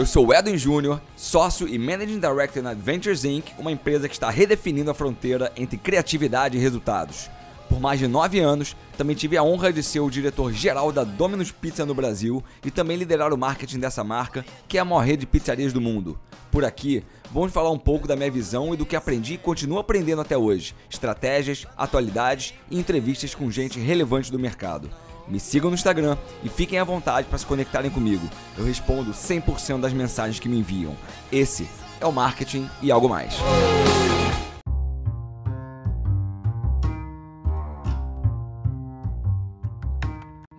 Eu sou o Edwin Júnior, sócio e Managing Director na Adventures Inc., uma empresa que está redefinindo a fronteira entre criatividade e resultados. Por mais de nove anos, também tive a honra de ser o diretor-geral da Domino's Pizza no Brasil e também liderar o marketing dessa marca, que é a maior rede de pizzarias do mundo. Por aqui, vamos falar um pouco da minha visão e do que aprendi e continuo aprendendo até hoje, estratégias, atualidades e entrevistas com gente relevante do mercado. Me sigam no Instagram e fiquem à vontade para se conectarem comigo. Eu respondo 100% das mensagens que me enviam. Esse é o marketing e algo mais.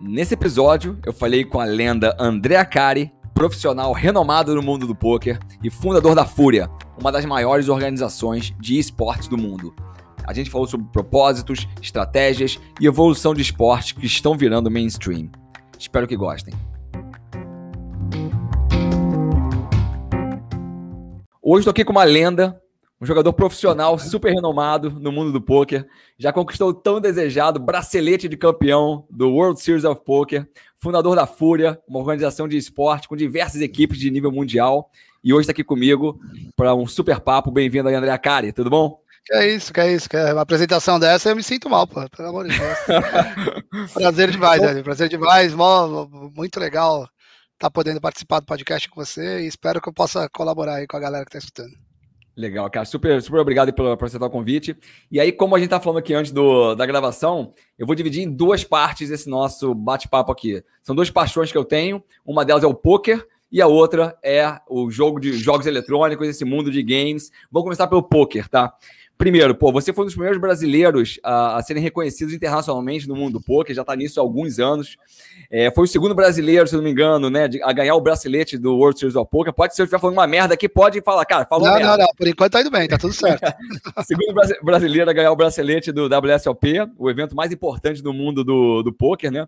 Nesse episódio, eu falei com a lenda Andrea Cari, profissional renomado no mundo do poker e fundador da Fúria, uma das maiores organizações de esportes do mundo. A gente falou sobre propósitos, estratégias e evolução de esportes que estão virando mainstream. Espero que gostem. Hoje estou aqui com uma lenda, um jogador profissional super renomado no mundo do poker, já conquistou o tão desejado bracelete de campeão do World Series of Poker, fundador da Fúria, uma organização de esporte com diversas equipes de nível mundial, e hoje está aqui comigo para um super papo. Bem-vindo aí, André Acari, tudo bom? Que é isso, que é isso, que é uma apresentação dessa eu me sinto mal, pô, pelo amor de Deus. prazer demais, velho, prazer demais, muito legal estar tá podendo participar do podcast com você e espero que eu possa colaborar aí com a galera que está escutando. Legal, cara. Super, super obrigado por, por aceitar o convite. E aí, como a gente tá falando aqui antes do, da gravação, eu vou dividir em duas partes esse nosso bate-papo aqui. São duas paixões que eu tenho. Uma delas é o poker e a outra é o jogo de jogos eletrônicos, esse mundo de games. Vamos começar pelo poker, tá? Primeiro, pô, você foi um dos primeiros brasileiros a, a serem reconhecidos internacionalmente no mundo do poker, já está nisso há alguns anos. É, foi o segundo brasileiro, se não me engano, né, de, a ganhar o bracelete do World Series of Poker. Pode ser, se eu estiver falando uma merda aqui, pode falar, cara, falou não, merda. Não, não, por enquanto tá indo bem, tá tudo certo. segundo brasileiro a ganhar o bracelete do WSOP, o evento mais importante do mundo do, do poker, né?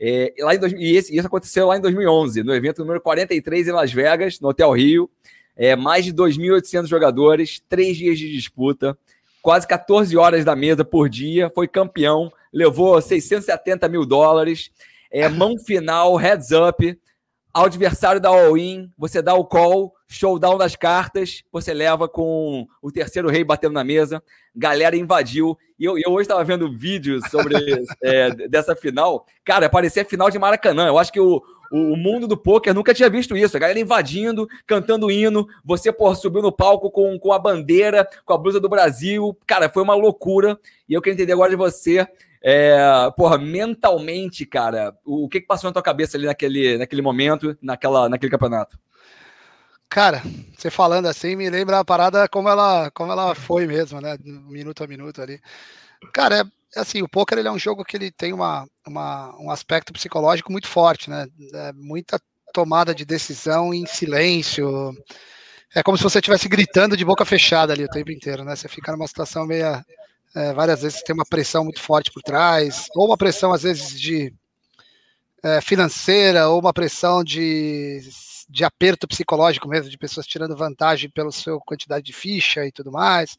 É, lá em, e esse, isso aconteceu lá em 2011, no evento número 43 em Las Vegas, no Hotel Rio. É, mais de 2.800 jogadores, três dias de disputa, quase 14 horas da mesa por dia, foi campeão, levou 670 mil dólares, é, mão final, heads up, adversário da all-in, você dá o call, showdown das cartas, você leva com o terceiro rei batendo na mesa, galera invadiu. E eu, eu hoje estava vendo vídeos sobre é, dessa final. Cara, parecia final de Maracanã. Eu acho que o, o, mundo do poker nunca tinha visto isso. A galera invadindo, cantando hino. Você, porra, subiu no palco com, com a bandeira, com a blusa do Brasil. Cara, foi uma loucura. E eu quero entender agora de você. É, porra, mentalmente, cara, o, o que, que passou na tua cabeça ali naquele, naquele momento, naquela, naquele campeonato? Cara, você falando assim me lembra a parada como ela, como ela foi mesmo, né? Minuto a minuto ali. Cara, é, assim, o poker ele é um jogo que ele tem uma, uma, um aspecto psicológico muito forte, né? É muita tomada de decisão em silêncio. É como se você estivesse gritando de boca fechada ali o tempo inteiro, né? Você fica numa situação meio. É, várias vezes tem uma pressão muito forte por trás, ou uma pressão, às vezes, de é, financeira, ou uma pressão de, de aperto psicológico mesmo, de pessoas tirando vantagem pela sua quantidade de ficha e tudo mais.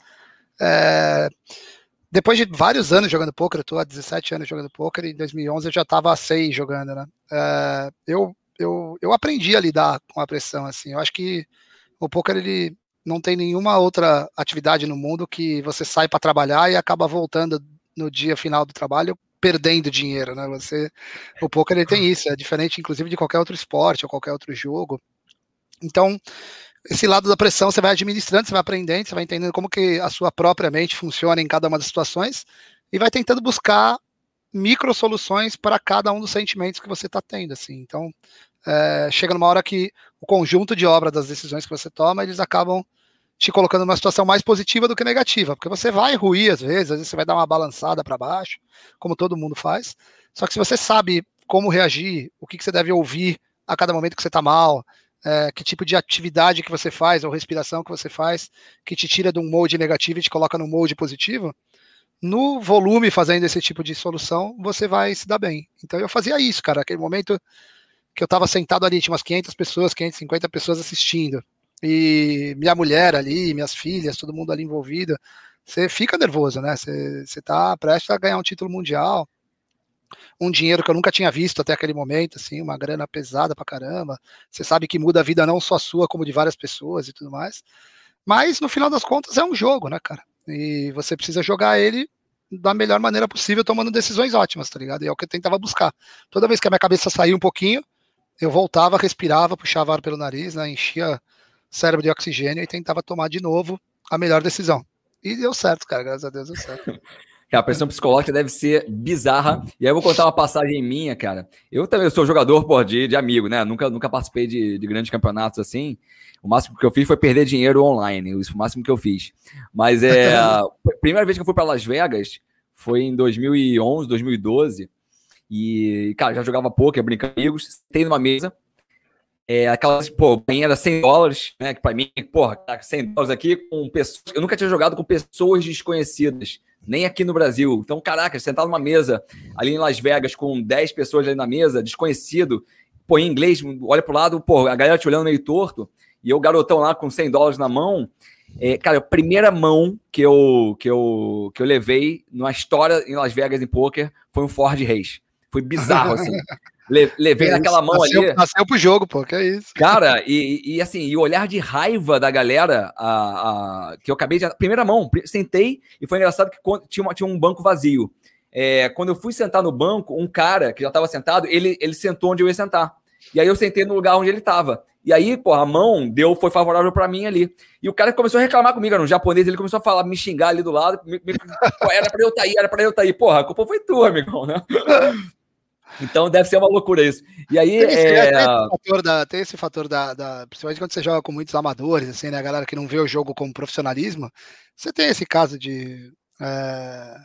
É, depois de vários anos jogando poker, eu tô há 17 anos jogando poker, e em 2011 eu já estava há 6 jogando, né? É, eu, eu, eu aprendi a lidar com a pressão, assim. Eu acho que o poker, ele não tem nenhuma outra atividade no mundo que você sai para trabalhar e acaba voltando no dia final do trabalho perdendo dinheiro, né? Você, o poker ele tem isso, é diferente, inclusive, de qualquer outro esporte ou qualquer outro jogo. Então, esse lado da pressão você vai administrando, você vai aprendendo, você vai entendendo como que a sua própria mente funciona em cada uma das situações e vai tentando buscar micro soluções para cada um dos sentimentos que você está tendo, assim. Então, é, chega numa hora que o conjunto de obra das decisões que você toma, eles acabam te colocando numa situação mais positiva do que negativa, porque você vai ruir às vezes, às vezes você vai dar uma balançada para baixo, como todo mundo faz. Só que se você sabe como reagir, o que, que você deve ouvir a cada momento que você está mal, é, que tipo de atividade que você faz, ou respiração que você faz, que te tira de um mode negativo e te coloca no mode positivo, no volume fazendo esse tipo de solução, você vai se dar bem. Então eu fazia isso, cara, aquele momento que eu estava sentado ali, tinha umas 500 pessoas, 550 pessoas assistindo, e minha mulher ali, minhas filhas, todo mundo ali envolvido, você fica nervoso, né? Você, você tá prestes a ganhar um título mundial, um dinheiro que eu nunca tinha visto até aquele momento, assim, uma grana pesada pra caramba. Você sabe que muda a vida não só sua, como de várias pessoas e tudo mais. Mas no final das contas é um jogo, né, cara? E você precisa jogar ele da melhor maneira possível, tomando decisões ótimas, tá ligado? E é o que eu tentava buscar. Toda vez que a minha cabeça saía um pouquinho, eu voltava, respirava, puxava ar pelo nariz, né, enchia o cérebro de oxigênio e tentava tomar de novo a melhor decisão. E deu certo, cara, graças a Deus deu certo. A pressão psicológica deve ser bizarra. E aí eu vou contar uma passagem minha, cara. Eu também sou jogador pô, de, de amigo, né? Nunca, nunca participei de, de grandes campeonatos assim. O máximo que eu fiz foi perder dinheiro online. Isso foi o máximo que eu fiz. Mas é. a primeira vez que eu fui para Las Vegas foi em 2011, 2012. E, cara, já jogava poker, brincando com amigos. Tem numa mesa. É, aquelas, pô, era 100 dólares, né? Que pra mim, porra, 100 dólares aqui com pessoas. Eu nunca tinha jogado com pessoas desconhecidas nem aqui no Brasil. Então, caraca, sentar numa mesa ali em Las Vegas com 10 pessoas ali na mesa, desconhecido, pô, em inglês, olha pro lado, pô, a galera te olhando meio torto, e eu, garotão lá com 100 dólares na mão. É, cara, a primeira mão que eu, que, eu, que eu levei numa história em Las Vegas em poker foi um Ford Race. Foi bizarro, assim. levei é naquela mão nasceu, ali. Nasceu pro jogo, pô, que é isso. Cara, e, e assim, e o olhar de raiva da galera, a, a, que eu acabei de. Primeira mão, sentei, e foi engraçado que tinha, uma, tinha um banco vazio. É, quando eu fui sentar no banco, um cara que já estava sentado, ele, ele sentou onde eu ia sentar. E aí eu sentei no lugar onde ele estava. E aí, pô, a mão deu, foi favorável para mim ali. E o cara começou a reclamar comigo, era um japonês, ele começou a falar, me xingar ali do lado. Me, me, pô, era para eu estar tá aí, era para eu estar tá aí. Porra, a culpa foi tua, amigão, né? Então deve ser uma loucura isso. E aí. Tem esse, é... tem esse fator, da, tem esse fator da, da, Principalmente quando você joga com muitos amadores, assim, né? A galera que não vê o jogo como profissionalismo. Você tem esse caso de é,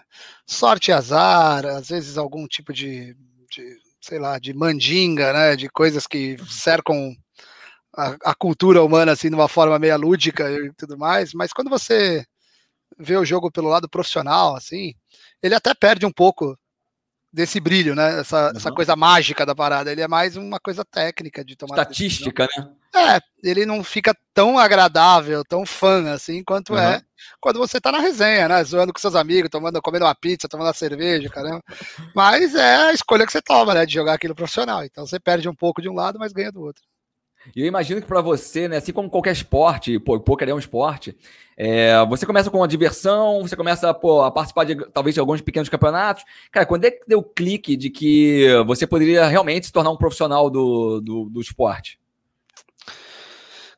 sorte e azar, às vezes algum tipo de, de, sei lá, de mandinga, né? De coisas que cercam a, a cultura humana assim de uma forma meio lúdica e tudo mais. Mas quando você vê o jogo pelo lado profissional, assim, ele até perde um pouco desse brilho, né? Essa, uhum. essa coisa mágica da parada. Ele é mais uma coisa técnica de tomar. Estatística, né? É, ele não fica tão agradável, tão fã assim quanto uhum. é quando você tá na resenha, né? Zoando com seus amigos, tomando, comendo uma pizza, tomando uma cerveja, caramba. Mas é a escolha que você toma, né? De jogar aquilo profissional. Então você perde um pouco de um lado, mas ganha do outro. E eu imagino que para você, né, assim como qualquer esporte, pô, poker é um esporte, é, você começa com uma diversão, você começa pô, a participar de talvez de alguns pequenos campeonatos. Cara, quando é que deu o clique de que você poderia realmente se tornar um profissional do, do, do esporte?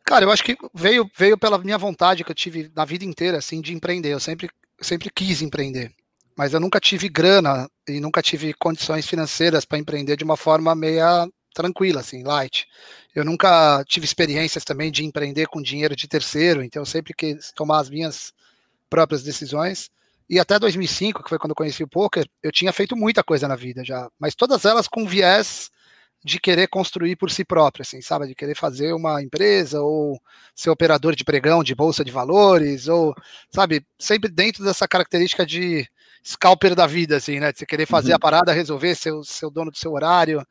Cara, eu acho que veio, veio pela minha vontade que eu tive na vida inteira, assim, de empreender. Eu sempre, sempre quis empreender, mas eu nunca tive grana e nunca tive condições financeiras para empreender de uma forma meia tranquila, assim, light. Eu nunca tive experiências também de empreender com dinheiro de terceiro, então eu sempre quis tomar as minhas próprias decisões. E até 2005, que foi quando eu conheci o poker, eu tinha feito muita coisa na vida já, mas todas elas com viés de querer construir por si próprio, assim, sabe? De querer fazer uma empresa ou ser operador de pregão de bolsa de valores ou, sabe? Sempre dentro dessa característica de scalper da vida, assim, né? De você querer fazer uhum. a parada, resolver, ser o seu dono do seu horário,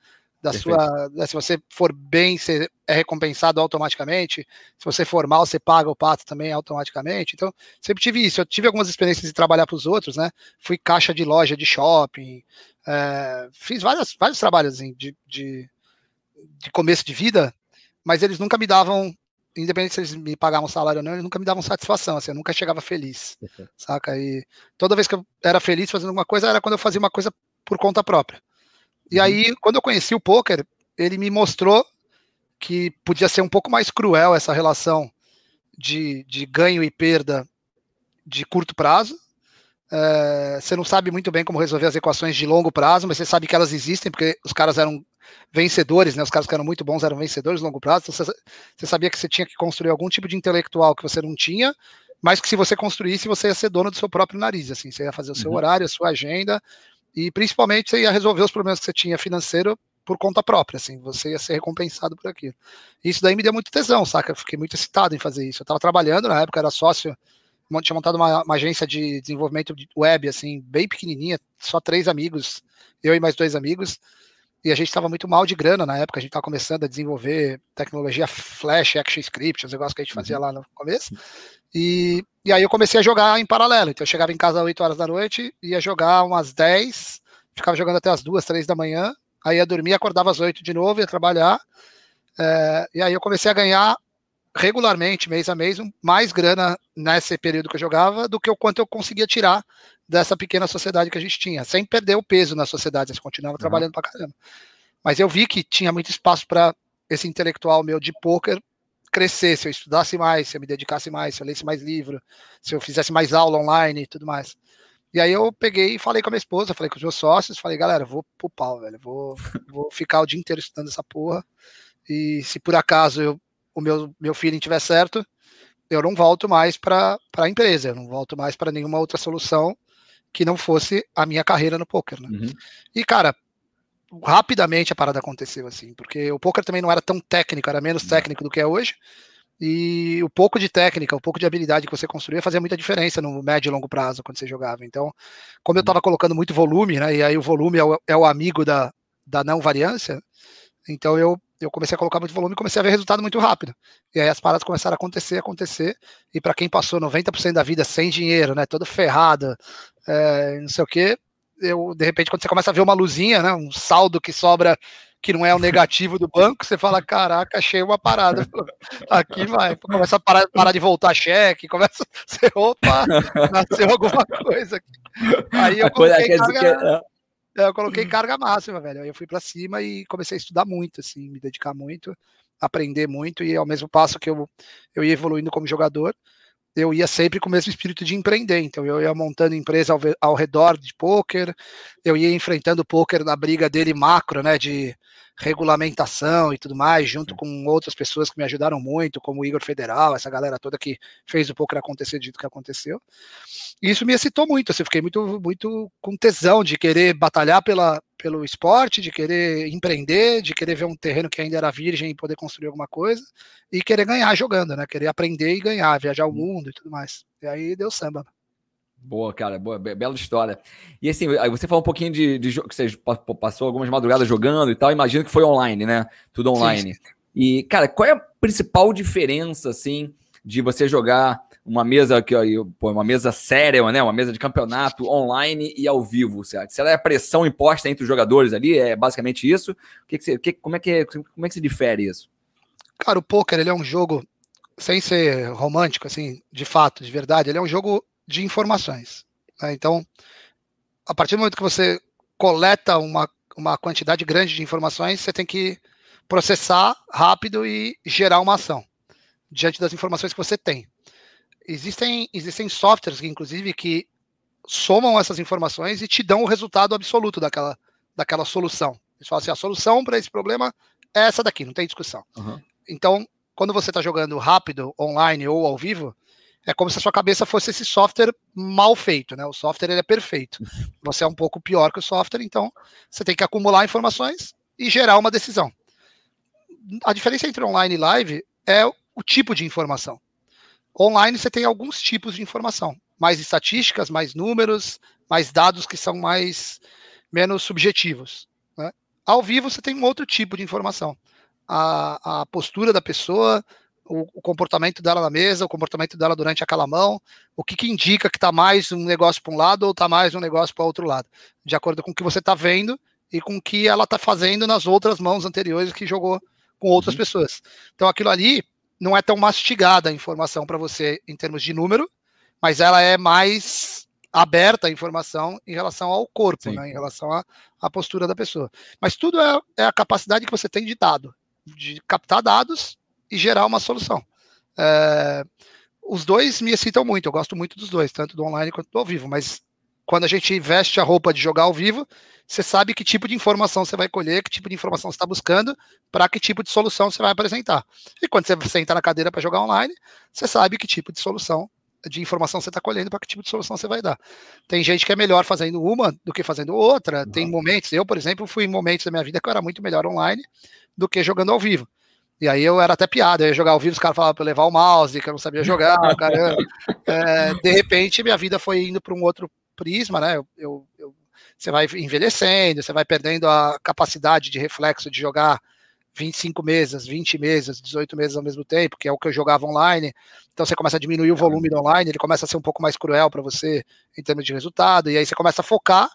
da Perfeito. sua. Né, se você for bem, você é recompensado automaticamente. Se você for mal, você paga o pato também automaticamente. Então, sempre tive isso. Eu tive algumas experiências de trabalhar para os outros, né? Fui caixa de loja de shopping, é, fiz várias, vários trabalhos assim, de, de, de começo de vida, mas eles nunca me davam independente se eles me pagavam salário ou não, eles nunca me davam satisfação, assim, eu nunca chegava feliz, uhum. saca? E toda vez que eu era feliz fazendo alguma coisa, era quando eu fazia uma coisa por conta própria. E aí, uhum. quando eu conheci o poker, ele me mostrou que podia ser um pouco mais cruel essa relação de, de ganho e perda de curto prazo. É, você não sabe muito bem como resolver as equações de longo prazo, mas você sabe que elas existem, porque os caras eram vencedores, né? Os caras que eram muito bons eram vencedores de longo prazo. Então você, você sabia que você tinha que construir algum tipo de intelectual que você não tinha, mas que se você construísse, você ia ser dono do seu próprio nariz. Assim, você ia fazer o seu uhum. horário, a sua agenda, e principalmente você ia resolver os problemas que você tinha financeiro por conta própria, assim, você ia ser recompensado por aquilo. Isso daí me deu muito tesão, saca? Eu fiquei muito excitado em fazer isso. Eu estava trabalhando na época, era sócio, tinha montado uma, uma, agência de desenvolvimento de web, assim, bem pequenininha, só três amigos, eu e mais dois amigos, e a gente estava muito mal de grana na época, a gente estava começando a desenvolver tecnologia Flash, ActionScript, os negócios que a gente fazia uhum. lá no começo, e, e aí eu comecei a jogar em paralelo. Então eu chegava em casa às 8 horas da noite, ia jogar umas 10, ficava jogando até as duas, três da manhã, aí ia dormir, acordava às oito de novo, ia trabalhar, é, e aí eu comecei a ganhar regularmente, mês a mês, mais grana nesse período que eu jogava do que o quanto eu conseguia tirar dessa pequena sociedade que a gente tinha, sem perder o peso na sociedade, você continuava uhum. trabalhando pra caramba. Mas eu vi que tinha muito espaço para esse intelectual meu de poker crescer, se eu estudasse mais, se eu me dedicasse mais, se eu lesse mais livro, se eu fizesse mais aula online e tudo mais. E aí eu peguei e falei com a minha esposa, falei com os meus sócios, falei, galera, vou pro pau, velho, vou, vou ficar o dia inteiro estudando essa porra. E se por acaso eu o meu, meu feeling tiver certo, eu não volto mais para a empresa, eu não volto mais para nenhuma outra solução que não fosse a minha carreira no poker. Né? Uhum. E, cara, rapidamente a parada aconteceu assim, porque o poker também não era tão técnico, era menos técnico do que é hoje. E o pouco de técnica, o pouco de habilidade que você construía fazia muita diferença no médio e longo prazo quando você jogava. Então, como eu estava uhum. colocando muito volume, né, e aí o volume é o, é o amigo da, da não variância, então eu eu comecei a colocar muito volume e comecei a ver resultado muito rápido. E aí as paradas começaram a acontecer, acontecer. E para quem passou 90% da vida sem dinheiro, né, todo ferrado, é, não sei o quê, eu, de repente, quando você começa a ver uma luzinha, né, um saldo que sobra que não é o negativo do banco, você fala, caraca, achei uma parada. Aqui vai, começa a parar, parar de voltar cheque, começa a ser, opa, nasceu alguma coisa aqui. Aí eu coloquei carga, eu coloquei carga máxima, velho. Aí eu fui para cima e comecei a estudar muito, assim, me dedicar muito, aprender muito, e ao mesmo passo que eu, eu ia evoluindo como jogador, eu ia sempre com o mesmo espírito de empreender. Então eu ia montando empresa ao, ao redor de poker, eu ia enfrentando o poker na briga dele macro, né? De regulamentação e tudo mais, junto com outras pessoas que me ajudaram muito, como o Igor Federal, essa galera toda que fez o poker acontecer dito que aconteceu. E isso me excitou muito, assim, fiquei muito, muito com tesão de querer batalhar pela, pelo esporte, de querer empreender, de querer ver um terreno que ainda era virgem e poder construir alguma coisa, e querer ganhar jogando, né? Querer aprender e ganhar, viajar o uhum. mundo e tudo mais. E aí deu samba. Boa, cara, boa, bela história. E assim, você falou um pouquinho de, de que você passou algumas madrugadas jogando e tal, imagino que foi online, né? Tudo online. Sim, sim. E, cara, qual é a principal diferença, assim, de você jogar uma mesa que pô, uma mesa séria, né? Uma mesa de campeonato online e ao vivo, certo? Será a pressão imposta entre os jogadores ali? É basicamente isso? O que, que você, que, como, é que, como é que se difere isso? Cara, o poker ele é um jogo, sem ser romântico, assim, de fato, de verdade, ele é um jogo de informações. Né? Então, a partir do momento que você coleta uma, uma quantidade grande de informações, você tem que processar rápido e gerar uma ação diante das informações que você tem. Existem, existem softwares, inclusive, que somam essas informações e te dão o resultado absoluto daquela, daquela solução. Eles falam assim, a solução para esse problema é essa daqui, não tem discussão. Uhum. Então, quando você está jogando rápido, online ou ao vivo, é como se a sua cabeça fosse esse software mal feito, né? O software ele é perfeito. Você é um pouco pior que o software, então você tem que acumular informações e gerar uma decisão. A diferença entre online e live é o tipo de informação. Online você tem alguns tipos de informação, mais estatísticas, mais números, mais dados que são mais menos subjetivos. Né? Ao vivo você tem um outro tipo de informação. A, a postura da pessoa, o, o, comportamento dela na mesa, o comportamento dela durante aquela mão, o que, que indica que está mais um negócio para um lado ou está mais um negócio para outro lado, de acordo com o que você está vendo e com o que ela está fazendo nas outras mãos anteriores que jogou com outras uhum. pessoas. Então aquilo ali não é tão mastigada a informação para você em termos de número, mas ela é mais aberta a informação em relação ao corpo, né, em relação à, postura da pessoa. Mas tudo é, é a capacidade que você tem de dado, de captar dados e gerar uma solução. É, os dois me excitam muito, eu gosto muito dos dois, tanto do online quanto do ao vivo, mas quando a gente veste a roupa de jogar ao vivo, você sabe que tipo de informação você vai colher, que tipo de informação você está buscando, para que tipo de solução você vai apresentar. E quando você senta na cadeira para jogar online, você sabe que tipo de solução, de informação você está colhendo, para que tipo de solução você vai dar. Tem gente que é melhor fazendo uma do que fazendo outra. Uhum. Tem momentos, eu, por exemplo, fui em momentos da minha vida que eu era muito melhor online do que jogando ao vivo. E aí eu era até piada, eu ia jogar ao vivo, os caras falavam para levar o mouse, que eu não sabia jogar, caramba. É, de repente, minha vida foi indo para um outro prisma, né? Eu, eu, eu, você vai envelhecendo, você vai perdendo a capacidade de reflexo de jogar 25 mesas, 20 mesas, 18 mesas ao mesmo tempo, que é o que eu jogava online. Então você começa a diminuir o volume do online, ele começa a ser um pouco mais cruel para você em termos de resultado, e aí você começa a focar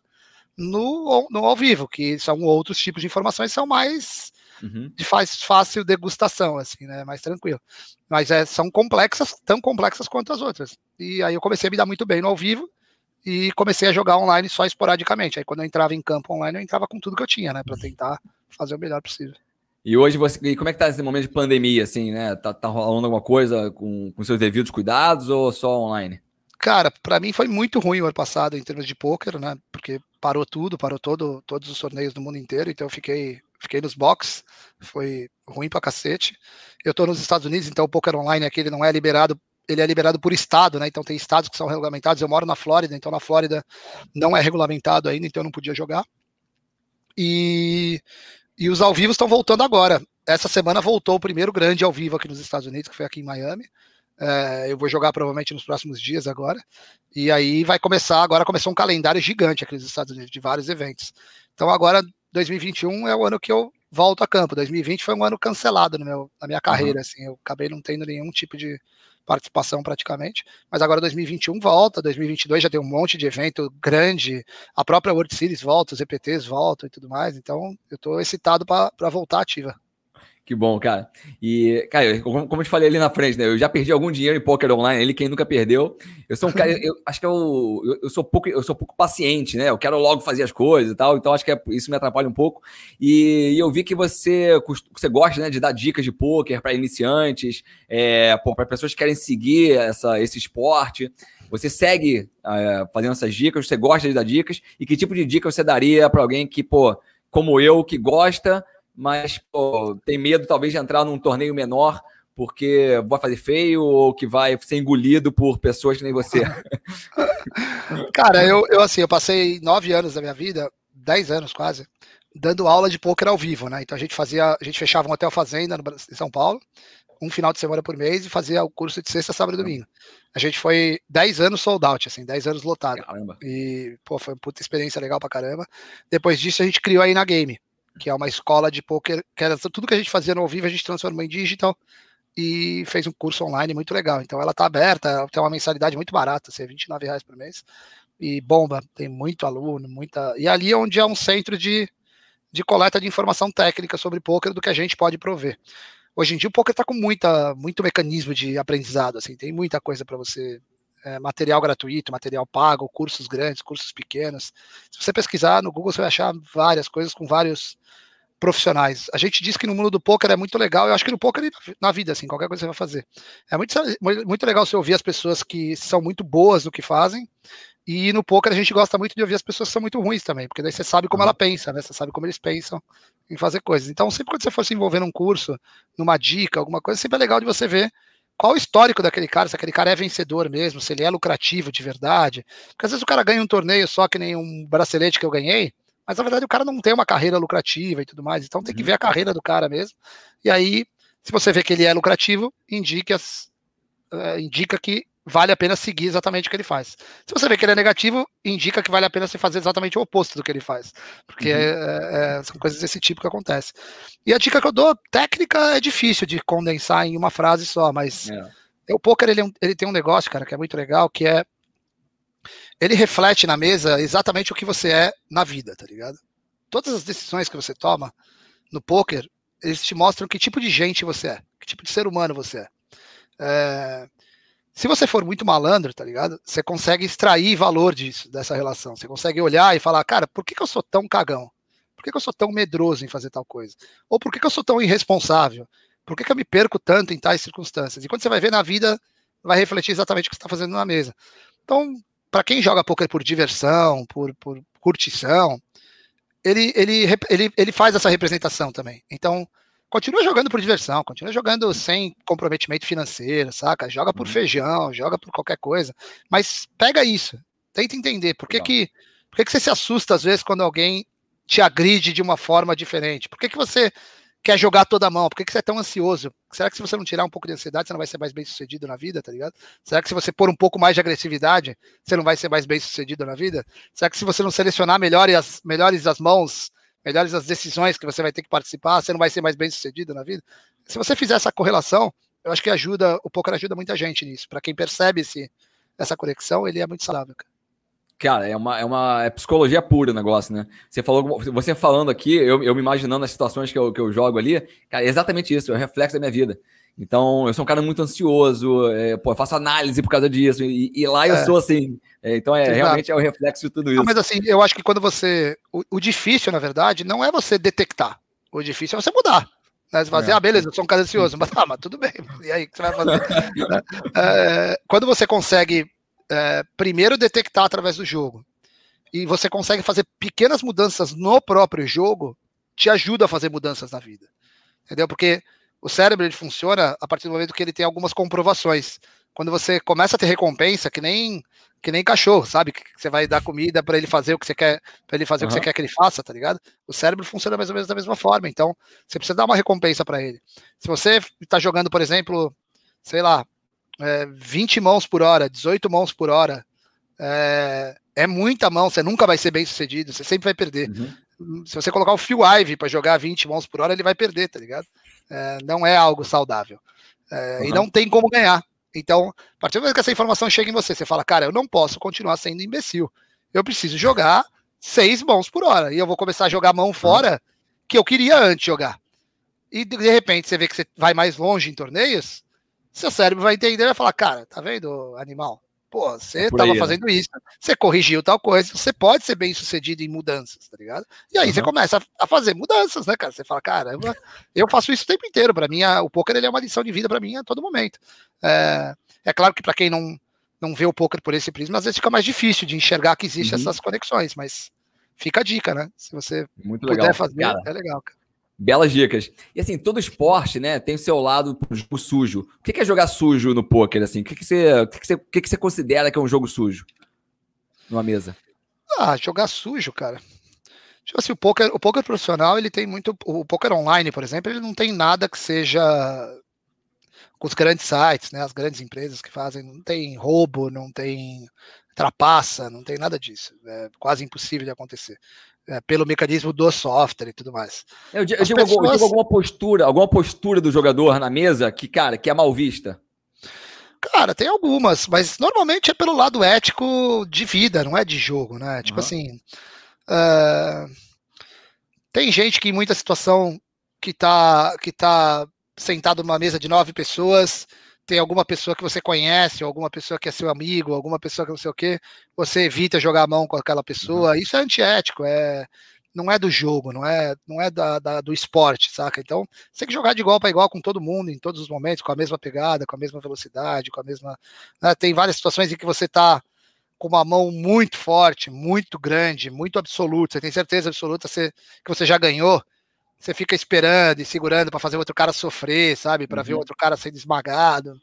no, no ao vivo, que são outros tipos de informações, são mais uhum. de faz, fácil degustação, assim, né? Mais tranquilo. Mas é, são complexas, tão complexas quanto as outras. E aí eu comecei a me dar muito bem no ao vivo e comecei a jogar online só esporadicamente. Aí quando eu entrava em campo online, eu entrava com tudo que eu tinha, né? Para tentar fazer o melhor possível. E hoje você. E como é que tá esse momento de pandemia, assim, né? Tá, tá rolando alguma coisa com, com seus devidos cuidados ou só online? Cara, para mim foi muito ruim o ano passado em termos de poker, né? Porque parou tudo, parou todo, todos os torneios do mundo inteiro, então eu fiquei, fiquei nos box, foi ruim pra cacete. Eu tô nos Estados Unidos, então o poker online aqui ele não é liberado, ele é liberado por estado, né? Então tem estados que são regulamentados. Eu moro na Flórida, então na Flórida não é regulamentado ainda, então eu não podia jogar. E, e os ao vivo estão voltando agora. Essa semana voltou o primeiro grande ao vivo aqui nos Estados Unidos, que foi aqui em Miami. É, eu vou jogar provavelmente nos próximos dias agora. E aí vai começar, agora começou um calendário gigante aqui nos Estados Unidos, de vários eventos. Então agora, 2021 é o ano que eu volto a campo. 2020 foi um ano cancelado no meu, na minha carreira, uhum. assim. Eu acabei não tendo nenhum tipo de participação praticamente. Mas agora 2021 volta, 2022 já tem um monte de evento grande, a própria World Series volta, os EPTs voltam e tudo mais. Então eu estou excitado para voltar ativa. Que bom, cara. E, cara, como, eu te falei ali na frente, né? Eu já perdi algum dinheiro em poker online, ele quem nunca perdeu. Eu sou um cara, eu, acho que eu, eu, eu, sou pouco, eu sou pouco paciente, né? Eu quero logo fazer as coisas e tal, então acho que é, isso me atrapalha um pouco. E, e eu vi que você, você gosta, né, de dar dicas de poker para iniciantes, é, para pessoas que querem seguir essa, esse esporte. Você segue é, fazendo essas dicas, você gosta de dar dicas, e que tipo de dica você daria para alguém que, pô, como eu, que gosta, mas pô, tem medo talvez de entrar num torneio menor porque vai fazer feio ou que vai ser engolido por pessoas que nem você? Cara, eu, eu assim, eu passei nove anos da minha vida, dez anos quase, dando aula de poker ao vivo, né? Então a gente fazia, a gente fechava um hotel fazenda no, em São Paulo, um final de semana por mês e fazia o curso de sexta, sábado e domingo. A gente foi 10 anos sold out, assim, 10 anos lotado. Caramba. E, pô, foi uma puta experiência legal pra caramba. Depois disso, a gente criou aí na Game que é uma escola de poker, que era tudo que a gente fazia no ao vivo, a gente transformou em digital e fez um curso online muito legal. Então ela está aberta, tem uma mensalidade muito barata, assim, 29 reais por mês. E bomba, tem muito aluno, muita. E ali é onde é um centro de, de coleta de informação técnica sobre poker do que a gente pode prover. Hoje em dia o poker está com muita, muito mecanismo de aprendizado, assim, tem muita coisa para você é, material gratuito, material pago, cursos grandes, cursos pequenos. Se você pesquisar no Google, você vai achar várias coisas com vários profissionais. A gente diz que no mundo do poker é muito legal, eu acho que no poker e na vida, assim, qualquer coisa que você vai fazer. É muito, muito legal você ouvir as pessoas que são muito boas no que fazem, e no poker a gente gosta muito de ouvir as pessoas que são muito ruins também, porque daí você sabe como ela pensa, né? Você sabe como eles pensam em fazer coisas. Então, sempre quando você for se envolver num curso, numa dica, alguma coisa, sempre é legal de você ver qual o histórico daquele cara, se aquele cara é vencedor mesmo, se ele é lucrativo de verdade. Porque às vezes o cara ganha um torneio só que nem um bracelete que eu ganhei, mas na verdade o cara não tem uma carreira lucrativa e tudo mais. Então tem que uhum. ver a carreira do cara mesmo. E aí, se você vê que ele é lucrativo, indique as, uh, indica que vale a pena seguir exatamente o que ele faz. Se você vê que ele é negativo, indica que vale a pena você fazer exatamente o oposto do que ele faz. Porque uhum. é, é, são coisas desse tipo que acontece. E a dica que eu dou, técnica é difícil de condensar em uma frase só, mas é. o poker ele, é ele tem um negócio, cara, que é muito legal, que é ele reflete na mesa exatamente o que você é na vida, tá ligado? Todas as decisões que você toma no poker, eles te mostram que tipo de gente você é, que tipo de ser humano você é. é se você for muito malandro, tá ligado? Você consegue extrair valor disso, dessa relação. Você consegue olhar e falar, cara, por que, que eu sou tão cagão? Por que, que eu sou tão medroso em fazer tal coisa? Ou por que, que eu sou tão irresponsável? Por que, eu me perco tanto em tais circunstâncias? E quando você vai ver na vida, vai refletir exatamente o que você está fazendo na mesa. Então, para quem joga poker por diversão, por, por curtição, ele, ele, ele, ele faz essa representação também. Então, continua jogando por diversão, continua jogando sem comprometimento financeiro, saca? Joga por uhum. feijão, joga por qualquer coisa. Mas pega isso, tenta entender por que, que, por que, que você se assusta às vezes quando alguém te agride de uma forma diferente? Por que, que você quer jogar toda a mão? Por que, que você é tão ansioso? Será que se você não tirar um pouco de ansiedade, você não vai ser mais bem sucedido na vida, tá ligado? Será que se você pôr um pouco mais de agressividade, você não vai ser mais bem sucedido na vida? Será que se você não selecionar melhores as, melhores as mãos melhores as decisões que você vai ter que participar, você não vai ser mais bem sucedido na vida. Se você fizer essa correlação, eu acho que ajuda, o poker ajuda muita gente nisso. Para quem percebe essa conexão, ele é muito saudável. Cara, é uma, é uma é psicologia pura o negócio, né? Você falou, você falando aqui, eu, eu me imaginando as situações que eu, que eu jogo ali, cara, é exatamente isso, é o reflexo da minha vida. Então, eu sou um cara muito ansioso, é, pô, faço análise por causa disso, e, e lá eu é. sou assim. É, então, é, realmente é o reflexo de tudo isso. Não, mas assim, eu acho que quando você. O, o, difícil, na verdade, não é você detectar. O difícil é você mudar. Né? Você fala assim, é. ah, beleza, eu sou um cara ansioso, mas, ah, mas tudo bem. E aí, o que você vai fazer? É, quando você consegue primeiro detectar através do jogo e você consegue fazer pequenas mudanças no próprio jogo, te ajuda a fazer mudanças na vida. Entendeu? Porque o cérebro ele funciona a partir do momento que ele tem algumas comprovações. Quando você começa a ter recompensa, que nem que nem cachorro, sabe? Que você vai dar comida para ele fazer o que você quer, para ele fazer uhum. o que você quer que ele faça, tá ligado? O cérebro funciona mais ou menos da mesma forma. Então, você precisa dar uma recompensa para ele. Se você está jogando, por exemplo, sei lá, é, 20 mãos por hora, 18 mãos por hora, é, é, muita mão, você nunca vai ser bem sucedido, você sempre vai perder. Uhum. Se você colocar o Phil Ive para jogar 20 mãos por hora, ele vai perder, tá ligado? É, não é algo saudável. Uhum. E não tem como ganhar. Então, a partir do momento que essa informação chega em você, você fala, cara, eu não posso continuar sendo imbecil. Eu preciso jogar seis mãos por hora. E eu vou começar a jogar mão fora que eu queria antes jogar. E de repente você vê que você vai mais longe em torneios, seu cérebro vai entender e vai falar, cara, tá vendo, animal? Pô, você estava é né? fazendo né? isso, você corrigiu tal coisa, você pode ser bem sucedido em mudanças, tá ligado? E aí uhum. você começa a, fazer mudanças, né, cara? Você fala, caramba, eu faço isso o tempo inteiro. Para mim, a, o poker ele é uma lição de vida para mim a todo momento. É, é claro que para quem não, não vê o poker por esse prisma, às vezes fica mais difícil de enxergar que existem uhum. essas conexões, mas fica a dica, né? Se você Muito puder legal. fazer, cara. é legal, cara. Belas dicas. E assim, todo esporte, né, tem o seu lado jogo sujo. O que é jogar sujo no poker, assim? O que, que, você, o que, que, você, o que, que você considera que é um jogo sujo numa mesa? Ah, jogar sujo, cara. Tipo assim, o poker, o poker profissional, ele tem muito. O poker online, por exemplo, ele não tem nada que seja com os grandes sites, né? As grandes empresas que fazem, não tem roubo, não tem trapaça, não tem nada disso. É quase impossível de acontecer é, pelo mecanismo do software e tudo mais. Eu, digo, pessoas... eu, digo, alguma postura, alguma postura do jogador na mesa que, cara, que é mal vista. Cara, tem algumas, mas normalmente é pelo lado ético de vida, não é de jogo, né? Tipo uhum. assim. Uh, tem gente que em muita situação que tá, que tá sentado numa mesa de nove pessoas tem alguma pessoa que você conhece, ou alguma pessoa que é seu amigo, alguma pessoa que não sei o quê, você evita jogar a mão com aquela pessoa. Uhum. Isso é antiético, é não é do jogo, não é, não é da, da, do esporte, saca? Então, você tem que jogar de igual para igual com todo mundo, em todos os momentos, com a mesma pegada, com a mesma velocidade, com a mesma. Né? Tem várias situações em que você está com uma mão muito forte, muito grande, muito absoluta, você tem certeza absoluta que você já ganhou, você fica esperando e segurando para fazer outro cara sofrer, sabe? Para uhum. ver outro cara sendo esmagado.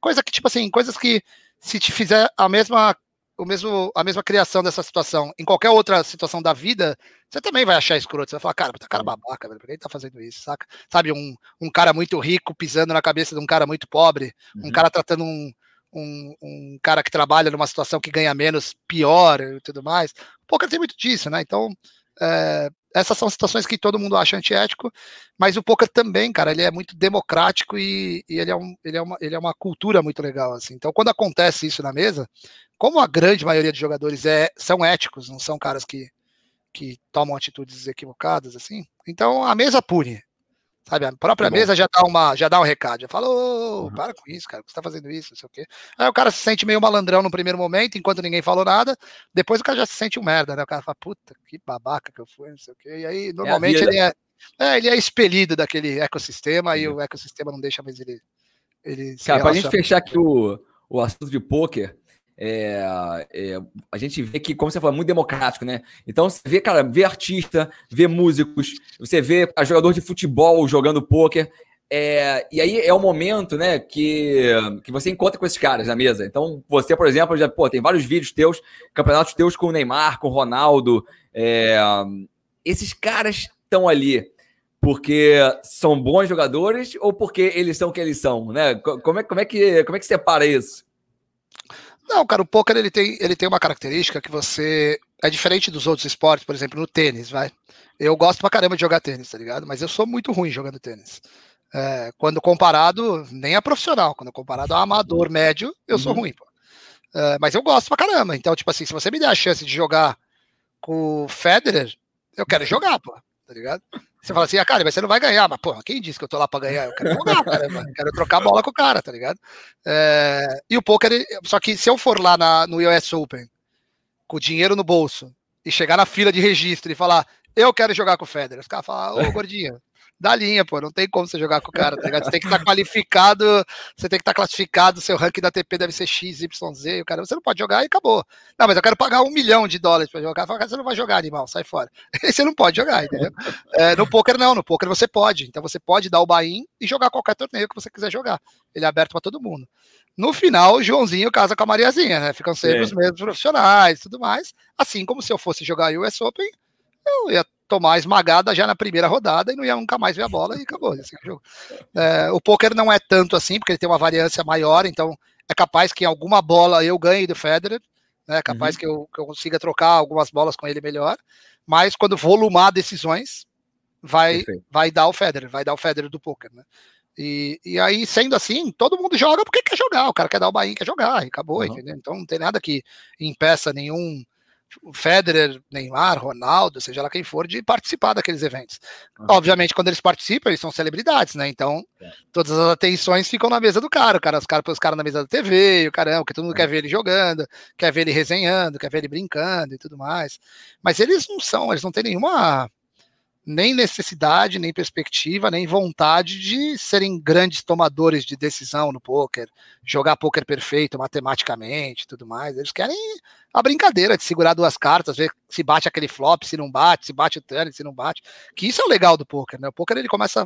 Coisa que, tipo assim, coisas que se te fizer a mesma, o mesmo, a mesma criação dessa situação em qualquer outra situação da vida, você também vai achar escroto. Você vai falar, cara, tá cara babaca, velho, por que ele tá fazendo isso, saca? Sabe, um, um cara muito rico pisando na cabeça de um cara muito pobre, uhum. um cara tratando um, um, um, cara que trabalha numa situação que ganha menos pior e tudo mais. Poker tem muito disso, né? Então, é, essas são situações que todo mundo acha antiético, mas o poker também, cara, ele é muito democrático e, e ele, é um, ele, é uma, ele é uma cultura muito legal, assim. Então, quando acontece isso na mesa, como a grande maioria dos jogadores é, são éticos, não são caras que, que tomam atitudes equivocadas, assim, então a mesa pune. Sabe, a própria mesa já dá, uma, já dá um recado, já fala, ô, uhum. para com isso, cara, você tá fazendo isso, não sei o quê. Aí o cara se sente meio malandrão no primeiro momento, enquanto ninguém falou nada, depois o cara já se sente um merda, né? O cara fala, puta, que babaca que eu fui, não sei o quê. E aí, normalmente, é ele, é, é, ele é expelido daquele ecossistema, e o ecossistema não deixa mais ele. ele cara, pra gente fechar aqui o, o assunto de pôquer, é, é, a gente vê que, como você falou, é muito democrático, né? Então você vê, cara, vê artista, vê músicos, você vê a jogador de futebol jogando pôquer. É, e aí é o momento, né, que, que você encontra com esses caras na mesa. Então, você, por exemplo, já pô, tem vários vídeos teus, campeonatos teus com o Neymar, com o Ronaldo. É, esses caras estão ali porque são bons jogadores ou porque eles são o que eles são, né? Como é, como é, que, como é que separa isso? Não, cara, o poker ele tem, ele tem uma característica que você é diferente dos outros esportes, por exemplo, no tênis, vai. Eu gosto pra caramba de jogar tênis, tá ligado? Mas eu sou muito ruim jogando tênis. É, quando comparado, nem a profissional, quando comparado a amador médio, eu uhum. sou ruim, pô. Uh, mas eu gosto pra caramba. Então, tipo assim, se você me der a chance de jogar com o Federer, eu quero jogar, pô. Tá ligado? Você fala assim, ah, cara, mas você não vai ganhar. Mas, pô, quem disse que eu tô lá pra ganhar? Eu quero jogar, cara, mano. Quero trocar bola com o cara, tá ligado? É... E o poker, só que se eu for lá na, no US Open, com o dinheiro no bolso, e chegar na fila de registro e falar, eu quero jogar com o Federer, os caras falam, ô, gordinho, da linha, pô. Não tem como você jogar com o cara, tá ligado? Você tem que estar tá qualificado, você tem que estar tá classificado, seu ranking da TP deve ser X, Y, Z, o cara, você não pode jogar e acabou. Não, mas eu quero pagar um milhão de dólares para jogar. Fala, você não vai jogar, animal, sai fora. você não pode jogar, entendeu? É, no poker não, no poker você pode. Então você pode dar o buy-in e jogar qualquer torneio que você quiser jogar. Ele é aberto para todo mundo. No final, o Joãozinho casa com a Mariazinha, né? Ficam sempre é. os mesmos profissionais e tudo mais. Assim como se eu fosse jogar US Open, eu ia tomar esmagada já na primeira rodada e não ia nunca mais ver a bola e acabou. Esse jogo. É, o poker não é tanto assim, porque ele tem uma variância maior, então é capaz que em alguma bola eu ganhe do Federer, né? É capaz uhum. que, eu, que eu consiga trocar algumas bolas com ele melhor, mas quando volumar decisões, vai, vai dar o Federer, vai dar o Federer do poker, né? E, e aí, sendo assim, todo mundo joga porque quer jogar, o cara quer dar o bain, quer jogar, e acabou, uhum. entendeu? Então não tem nada que impeça nenhum Federer, Neymar, Ronaldo, seja lá quem for, de participar daqueles eventos. Uhum. Obviamente, quando eles participam, eles são celebridades, né? Então, é. todas as atenções ficam na mesa do cara. O cara os caras os cara na mesa da TV, o caramba, que todo mundo é. quer ver ele jogando, quer ver ele resenhando, quer ver ele brincando e tudo mais. Mas eles não são, eles não têm nenhuma nem necessidade, nem perspectiva, nem vontade de serem grandes tomadores de decisão no poker, jogar poker perfeito matematicamente, tudo mais. Eles querem a brincadeira de segurar duas cartas, ver se bate aquele flop, se não bate, se bate o turn, se não bate. Que isso é o legal do poker, né? O poker ele começa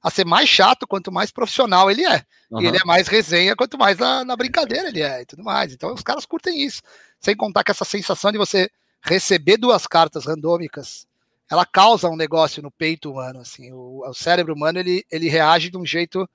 a ser mais chato quanto mais profissional ele é. Uhum. E ele é mais resenha quanto mais na, na brincadeira ele é e tudo mais. Então os caras curtem isso. Sem contar com essa sensação de você receber duas cartas randômicas ela causa um negócio no peito humano, assim, o, o, cérebro humano ele, ele reage de um jeito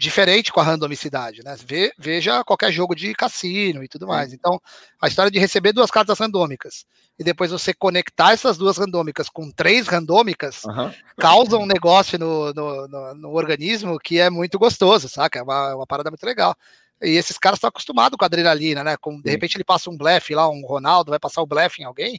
diferente com a randomicidade, né? Ve, veja qualquer jogo de cassino e tudo mais. Então, a história de receber duas cartas randômicas e depois você conectar essas duas randômicas com três randômicas uhum. causa um negócio no, no, no, no, organismo que é muito gostoso, saca? É uma, uma parada muito legal. E esses caras estão acostumados com adrenalina, né? Com, de repente ele passa um blefe lá, um Ronaldo vai passar o blefe em alguém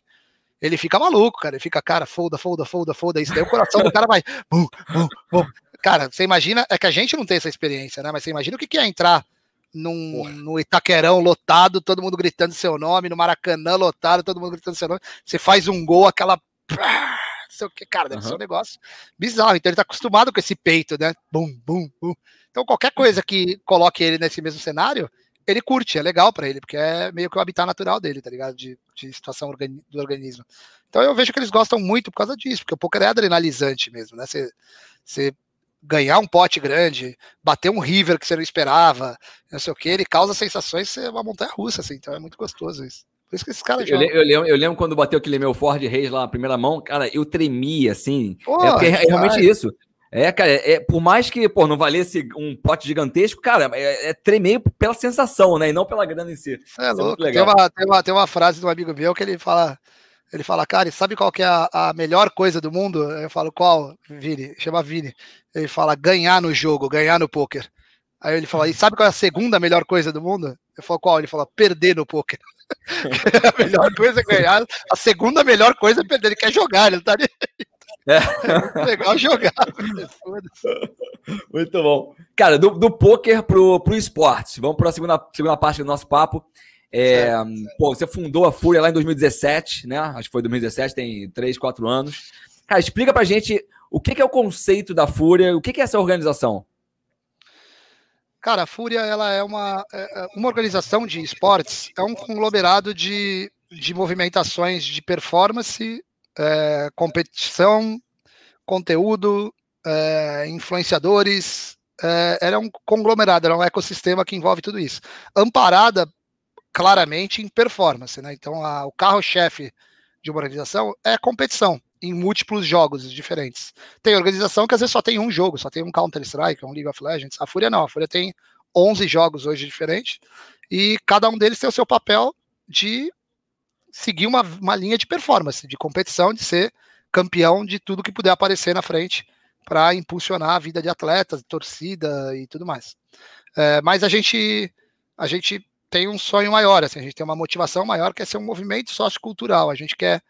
ele fica maluco, cara. Ele fica, cara, folda, folda, folda, folda. Isso daí o coração do cara vai. Bum, bum, bum. Cara, você imagina, é que a gente não tem essa experiência, né? Mas você imagina o que, que é entrar num, no Itaquerão lotado, todo mundo gritando seu nome, no Maracanã lotado, todo mundo gritando seu nome. Você faz um gol, aquela. Sei o que, cara, deve uhum. ser um negócio bizarro. Então ele tá acostumado com esse peito, né? Bum, bum, bum. Então qualquer coisa que coloque ele nesse mesmo cenário, ele curte, é legal para ele, porque é meio que o habitat natural dele, tá ligado? De, de situação organi do organismo. Então eu vejo que eles gostam muito por causa disso, porque o poker é adrenalizante mesmo, né? Você ganhar um pote grande, bater um river que você não esperava, não sei o que, ele causa sensações, é uma montanha russa, assim, então é muito gostoso isso. Por isso que esses caras eu, eu, lembro, eu lembro quando bateu aquele meu Ford Reis lá na primeira mão, cara, eu tremia, assim. Pô, é, é realmente isso. É, cara, é, por mais que pô, não valesse um pote gigantesco, cara, é, é tremer pela sensação, né? E não pela grana em si. É, é louco. Tem uma, tem, uma, tem uma frase de um amigo meu que ele fala. Ele fala, cara, sabe qual que é a, a, melhor coisa do mundo? Eu falo, qual, Vini? Chama Vini. Ele fala, ganhar no jogo, ganhar no poker. Aí ele fala, e sabe qual é a segunda melhor coisa do mundo? Eu falo, qual? Ele fala, perder no poker. a melhor coisa é ganhar, a segunda melhor coisa é perder. Ele quer jogar, ele tá é. É legal jogar. Muito bom. Cara, do, do poker pro, pro esporte. Vamos para a segunda, segunda parte do nosso papo. É, certo, certo. Pô, você fundou a Fúria lá em 2017, né? Acho que foi 2017, tem 3, 4 anos. Cara, explica pra gente o que, que é o conceito da Fúria, o que, que é essa organização? Cara, a Fúria ela é uma, é, é uma organização de esportes, é um conglomerado de, de movimentações de performance é, competição, conteúdo, é, influenciadores. É, era um conglomerado, era um ecossistema que envolve tudo isso. Amparada claramente em performance, né? Então, a, o carro-chefe de uma organização é competição em múltiplos jogos diferentes. Tem organização que às vezes só tem um jogo, só tem um Counter-Strike, um League of Legends. A Fúria não, a Fúria tem 11 jogos hoje diferentes e cada um deles tem o seu papel de seguir uma, uma linha de performance, de competição, de ser campeão de tudo que puder aparecer na frente para impulsionar a vida de atletas, torcida e tudo mais. É, mas a gente, a gente tem um sonho maior, assim, a gente tem uma motivação maior que é ser um movimento sociocultural. A gente quer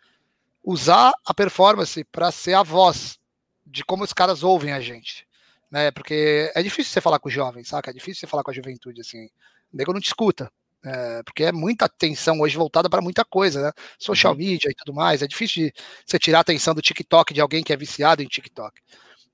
usar a performance para ser a voz de como os caras ouvem a gente, né? Porque é difícil você falar com os jovens, saca? É difícil você falar com a juventude assim. O nego não te escuta. É, porque é muita atenção hoje voltada para muita coisa, né? Social uhum. media e tudo mais. É difícil de você tirar a atenção do TikTok de alguém que é viciado em TikTok.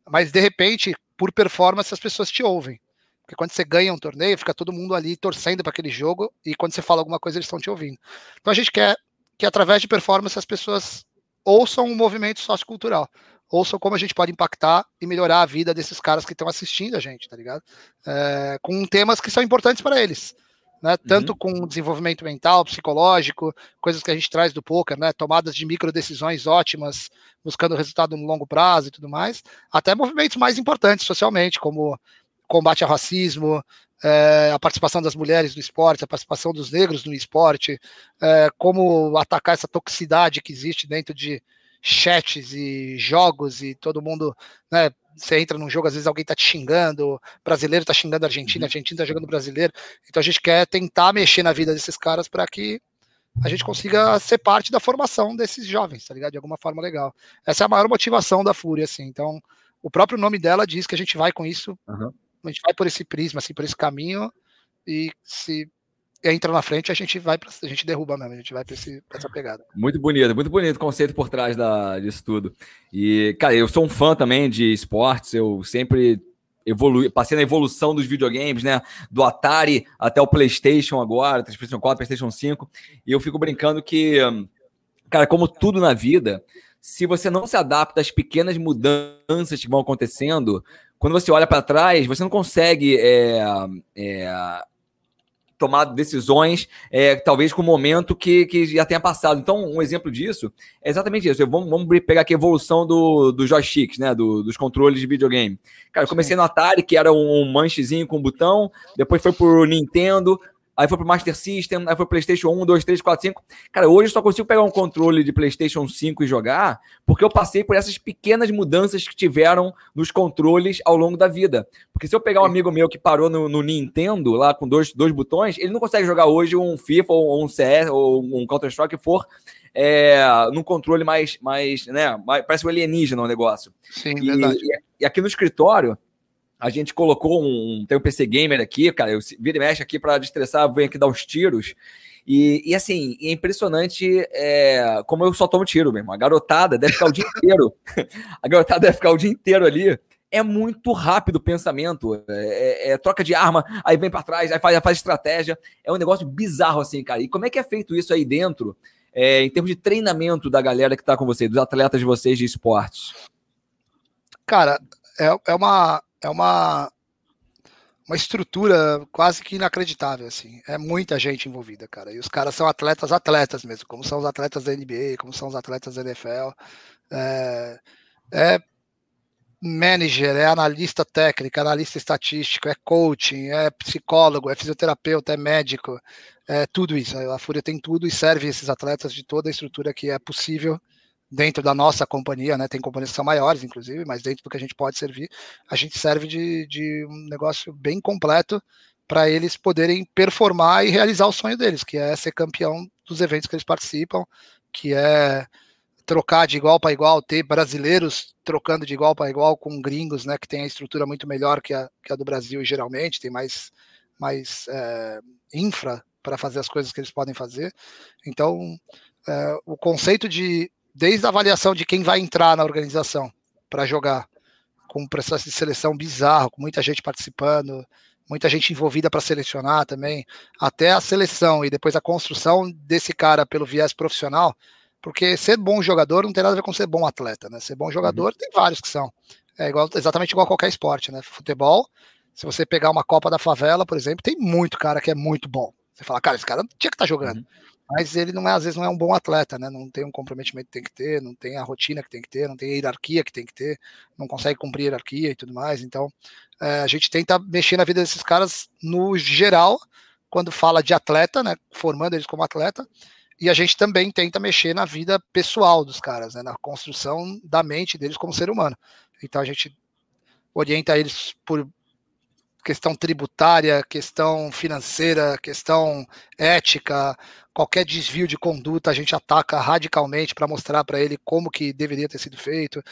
Mas de repente, por performance, as pessoas te ouvem. Porque quando você ganha um torneio, fica todo mundo ali torcendo para aquele jogo e quando você fala alguma coisa, eles estão te ouvindo. Então a gente quer que através de performance as pessoas ouçam um movimento sociocultural, ouçam como a gente pode impactar e melhorar a vida desses caras que estão assistindo a gente, tá ligado? É, com temas que são importantes para eles. Né, tanto uhum. com desenvolvimento mental, psicológico, coisas que a gente traz do poker, né, tomadas de micro decisões ótimas, buscando resultado no longo prazo e tudo mais, até movimentos mais importantes socialmente, como combate ao racismo, é, a participação das mulheres no esporte, a participação dos negros no esporte, é, como atacar essa toxicidade que existe dentro de chats e jogos e todo mundo, né, você entra num jogo, às vezes alguém tá te xingando, brasileiro tá xingando a Argentina, a uhum. Argentina tá jogando brasileiro, então a gente quer tentar mexer na vida desses caras para que a gente consiga ser parte da formação desses jovens, tá ligado? De alguma forma legal. Essa é a maior motivação da Fúria, assim, então o próprio nome dela diz que a gente vai com isso uhum a gente vai por esse prisma, assim, por esse caminho, e se entra na frente, a gente vai pra, a gente derruba mesmo, a gente vai para essa pegada. Muito bonito, muito bonito o conceito por trás da, disso tudo. E, cara, eu sou um fã também de esportes, eu sempre evolui, passei na evolução dos videogames, né? Do Atari até o PlayStation agora, PlayStation 4, PlayStation 5, e eu fico brincando que, cara, como tudo na vida, se você não se adapta às pequenas mudanças que vão acontecendo, quando você olha para trás, você não consegue é, é, tomar decisões, é, talvez com o momento que, que já tenha passado. Então, um exemplo disso é exatamente isso. Vamos, vamos pegar aqui a evolução do, do joysticks, né? Do, dos controles de videogame. Cara, eu comecei no Atari, que era um manchezinho com botão, depois foi pro Nintendo, aí foi pro Master System, aí foi pro PlayStation 1, 2, 3, 4, 5. Cara, hoje eu só consigo pegar um controle de PlayStation 5 e jogar porque eu passei por essas pequenas mudanças que tiveram nos controles ao longo da vida. Porque se eu pegar um amigo meu que parou no, no Nintendo, lá com dois, dois botões, ele não consegue jogar hoje um FIFA ou um CS ou um Counter-Strike que for é, num controle mais, mais, né, mais, parece um alienígena o negócio. Sim, e, verdade. E, e aqui no escritório, a gente colocou um. Tem um PC Gamer aqui, cara. Eu vira e mexe aqui para destressar, venho aqui dar uns tiros. E, e assim, é impressionante é, como eu só tomo tiro mesmo. A garotada deve ficar o dia inteiro. a garotada deve ficar o dia inteiro ali. É muito rápido o pensamento. É, é, é troca de arma, aí vem para trás, aí faz, faz estratégia. É um negócio bizarro, assim, cara. E como é que é feito isso aí dentro, é, em termos de treinamento da galera que está com você, dos atletas de vocês de esportes? Cara, é, é uma é uma uma estrutura quase que inacreditável, assim. É muita gente envolvida, cara. E os caras são atletas, atletas mesmo, como são os atletas da NBA, como são os atletas da NFL. É, é manager, é analista técnico, analista estatístico, é coaching, é psicólogo, é fisioterapeuta, é médico, é tudo isso. A Fúria tem tudo e serve esses atletas de toda a estrutura que é possível dentro da nossa companhia, né? Tem companhias que são maiores, inclusive, mas dentro do que a gente pode servir, a gente serve de, de um negócio bem completo para eles poderem performar e realizar o sonho deles, que é ser campeão dos eventos que eles participam, que é trocar de igual para igual, ter brasileiros trocando de igual para igual com gringos, né, que tem a estrutura muito melhor que a, que a do Brasil geralmente, tem mais, mais é, infra para fazer as coisas que eles podem fazer. Então, é, o conceito de desde a avaliação de quem vai entrar na organização para jogar, com um processo de seleção bizarro, com muita gente participando, muita gente envolvida para selecionar também, até a seleção e depois a construção desse cara pelo viés profissional, porque ser bom jogador não tem nada a ver com ser bom atleta, né? Ser bom jogador uhum. tem vários que são. É igual, exatamente igual a qualquer esporte, né? Futebol, se você pegar uma Copa da Favela, por exemplo, tem muito cara que é muito bom. Você fala, cara, esse cara tinha que estar tá jogando. Uhum mas ele não é, às vezes não é um bom atleta, né? Não tem um comprometimento que tem que ter, não tem a rotina que tem que ter, não tem a hierarquia que tem que ter, não consegue cumprir a hierarquia e tudo mais. Então, é, a gente tenta mexer na vida desses caras no geral, quando fala de atleta, né? Formando eles como atleta, e a gente também tenta mexer na vida pessoal dos caras, né? Na construção da mente deles como ser humano. Então a gente orienta eles por questão tributária, questão financeira, questão ética, qualquer desvio de conduta a gente ataca radicalmente para mostrar para ele como que deveria ter sido feito,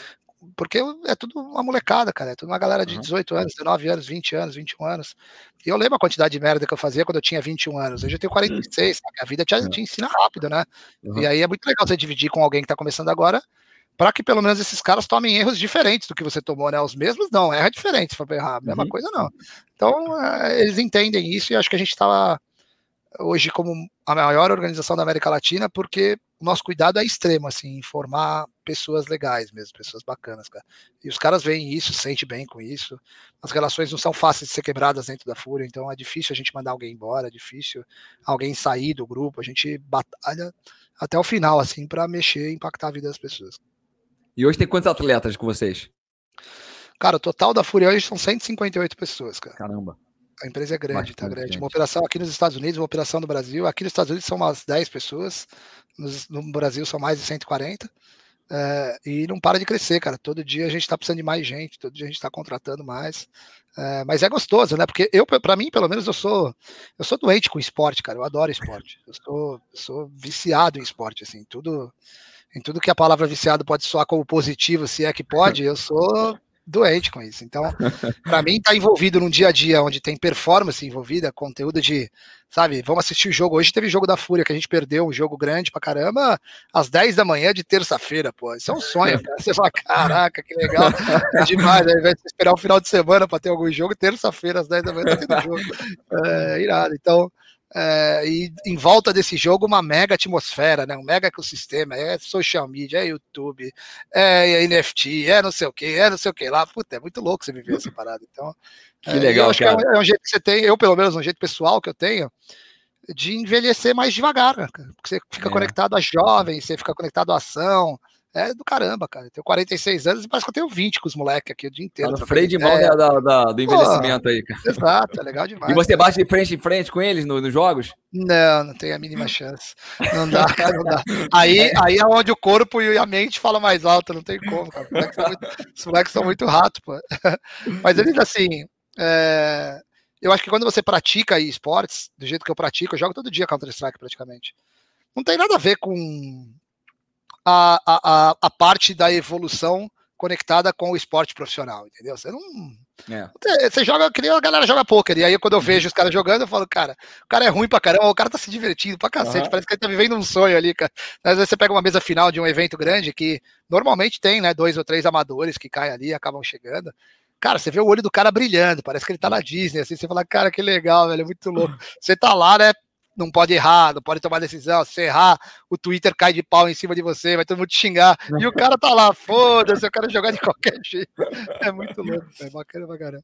porque é tudo uma molecada, cara, é tudo uma galera de 18 anos, 19 anos, 20 anos, 21 anos. E eu lembro a quantidade de merda que eu fazia quando eu tinha 21 anos. Hoje eu tenho 46, sabe? a vida te, te ensina rápido, né? Uhum. E aí é muito legal você dividir com alguém que tá começando agora, para que pelo menos esses caras tomem erros diferentes do que você tomou, né? Os mesmos não, erra diferente for errar, mesma uhum. coisa não. Então, é, eles entendem isso e acho que a gente estava hoje como a maior organização da América Latina, porque o nosso cuidado é extremo, assim, em formar pessoas legais mesmo, pessoas bacanas, cara. E os caras veem isso, sentem bem com isso. As relações não são fáceis de ser quebradas dentro da Fúria, então é difícil a gente mandar alguém embora, é difícil alguém sair do grupo, a gente batalha até o final, assim, para mexer e impactar a vida das pessoas. E hoje tem quantos atletas com vocês? Cara, o total da Fúria hoje são 158 pessoas, cara. Caramba. A empresa é grande, Bastante tá grande. Gente. Uma operação aqui nos Estados Unidos, uma operação no Brasil. Aqui nos Estados Unidos são umas 10 pessoas, no Brasil são mais de 140. É, e não para de crescer, cara. Todo dia a gente está precisando de mais gente, todo dia a gente está contratando mais. É, mas é gostoso, né? Porque eu, para mim, pelo menos, eu sou eu sou doente com esporte, cara. Eu adoro esporte. Eu sou, eu sou viciado em esporte, assim. Tudo, em tudo que a palavra viciado pode soar como positivo, se é que pode, eu sou doente com isso. Então, para mim, tá envolvido num dia a dia onde tem performance envolvida, conteúdo de, sabe, vamos assistir o jogo. Hoje teve jogo da Fúria, que a gente perdeu um jogo grande pra caramba, às 10 da manhã de terça-feira, pô. Isso é um sonho, cara. Você fala, caraca, que legal. É demais, ao invés de esperar o final de semana para ter algum jogo, terça-feira, às 10 da manhã, tá tendo jogo. É, irado. Então, é, e em volta desse jogo uma mega atmosfera, né? um mega ecossistema, é social media, é YouTube, é, é NFT, é não sei o que, é não sei o que lá. Puta, é muito louco você viver essa parada. Então, que é, legal, acho cara. que é um, é um, jeito que você tem, eu pelo menos um jeito pessoal que eu tenho, de envelhecer mais devagar, né? porque você fica é. conectado a jovens, você fica conectado à ação, é do caramba, cara. Eu tenho 46 anos e parece que eu tenho 20 com os moleques aqui o dia inteiro. Tá no freio de mão da, da, do envelhecimento Pô, aí, cara. Exato, é legal demais. E você bate de frente em frente com eles nos jogos? Não, não tem a mínima chance. Não dá, cara, não dá. Aí, aí é onde o corpo e a mente falam mais alto, não tem como, cara. Os moleques são muito, os moleques são muito ratos, pô. Mas eles, assim, é... eu acho que quando você pratica esportes, do jeito que eu pratico, eu jogo todo dia Counter-Strike praticamente. Não tem nada a ver com a, a, a parte da evolução conectada com o esporte profissional, entendeu? Você não. É. Você joga, que nem a galera joga poker. E aí, quando eu uhum. vejo os caras jogando, eu falo, cara, o cara é ruim pra caramba, o cara tá se divertindo pra cacete, uhum. parece que ele tá vivendo um sonho ali, cara. Às vezes você pega uma mesa final de um evento grande que normalmente tem, né, dois ou três amadores que caem ali e acabam chegando. Cara, você vê o olho do cara brilhando, parece que ele tá na Disney, assim, você fala, cara, que legal, velho, é muito louco. Você tá lá, né, não pode errar, não pode tomar decisão. Se errar, o Twitter cai de pau em cima de você, vai todo mundo te xingar. E o cara tá lá, foda-se, eu quero jogar de qualquer jeito. É muito louco, é bacana pra caramba.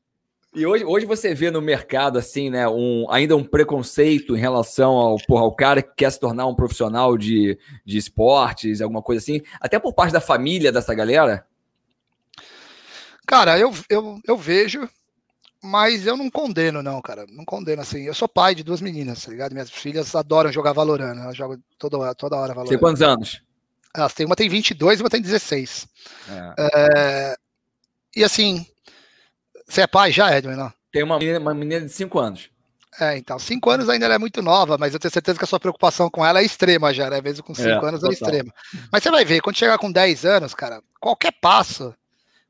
E hoje, hoje você vê no mercado, assim, né, um, ainda um preconceito em relação ao, porra, ao cara que quer se tornar um profissional de, de esportes, alguma coisa assim, até por parte da família dessa galera? Cara, eu, eu, eu vejo, mas eu não condeno, não, cara. Não condeno, assim. Eu sou pai de duas meninas, tá ligado? Minhas filhas adoram jogar Valorant. Elas jogam toda, toda hora Valorant. Tem quantos anos? Elas têm, uma tem 22 e uma tem 16. É. É, e assim, você é pai já, Edwin, não? Tem uma menina, uma menina de 5 anos. É, então, 5 anos ainda ela é muito nova, mas eu tenho certeza que a sua preocupação com ela é extrema já, né? Mesmo com 5 é, anos total. é extrema. Mas você vai ver, quando chegar com 10 anos, cara, qualquer passo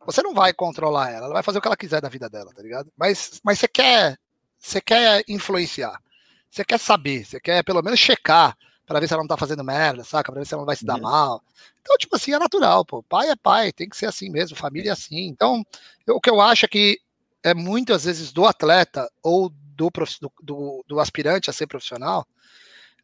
você não vai controlar ela, ela vai fazer o que ela quiser da vida dela, tá ligado? Mas, mas você quer, você quer influenciar, você quer saber, você quer pelo menos checar para ver se ela não tá fazendo merda, saca? Para ver se ela não vai se dar uhum. mal. Então, tipo assim, é natural, pô. Pai é pai, tem que ser assim mesmo, família é assim. Então, eu, o que eu acho é que é muitas vezes do atleta ou do, do, do aspirante a ser profissional,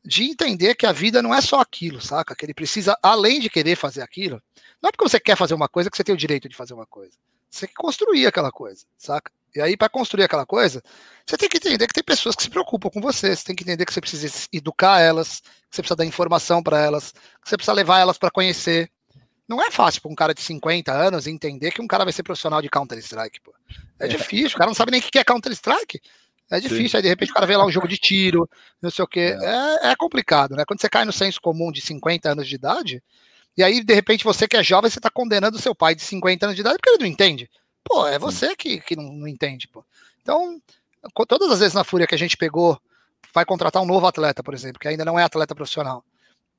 de entender que a vida não é só aquilo, saca? Que ele precisa, além de querer fazer aquilo, não é porque você quer fazer uma coisa que você tem o direito de fazer uma coisa. Você tem que construir aquela coisa, saca? E aí, para construir aquela coisa, você tem que entender que tem pessoas que se preocupam com você, você tem que entender que você precisa educar elas, que você precisa dar informação para elas, que você precisa levar elas para conhecer. Não é fácil para um cara de 50 anos entender que um cara vai ser profissional de Counter-Strike, pô. É, é, difícil, o cara não sabe nem o que é Counter-Strike. É difícil, Sim. aí de repente o cara vê lá um jogo de tiro, não sei o quê. É. é. É, complicado, né? Quando você cai no senso comum de 50 anos de idade, e aí de repente você que é jovem, você tá condenando o seu pai de 50 anos de idade porque ele não entende. Pô, é você que, que não, não entende, pô. Então, todas as vezes na Fúria que a gente pegou, vai contratar um novo atleta, por exemplo, que ainda não é atleta profissional.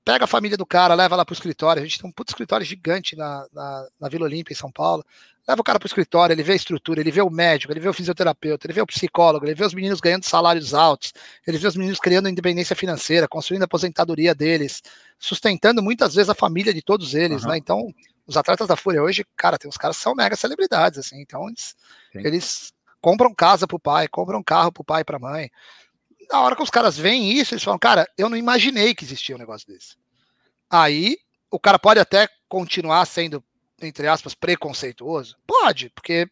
Pega a família do cara, leva lá para o escritório. A gente tem um puto escritório gigante na, na, na Vila Olímpia, em São Paulo. Leva o cara para o escritório, ele vê a estrutura, ele vê o médico, ele vê o fisioterapeuta, ele vê o psicólogo, ele vê os meninos ganhando salários altos, ele vê os meninos criando independência financeira, construindo a aposentadoria deles, sustentando muitas vezes a família de todos eles, uhum. né? Então, os atletas da Fúria hoje, cara, tem uns caras que são mega celebridades, assim, então eles, eles compram casa pro pai, compram carro pro pai e pra mãe. Na hora que os caras veem isso, eles falam, cara, eu não imaginei que existia um negócio desse. Aí, o cara pode até continuar sendo entre aspas, preconceituoso? Pode, porque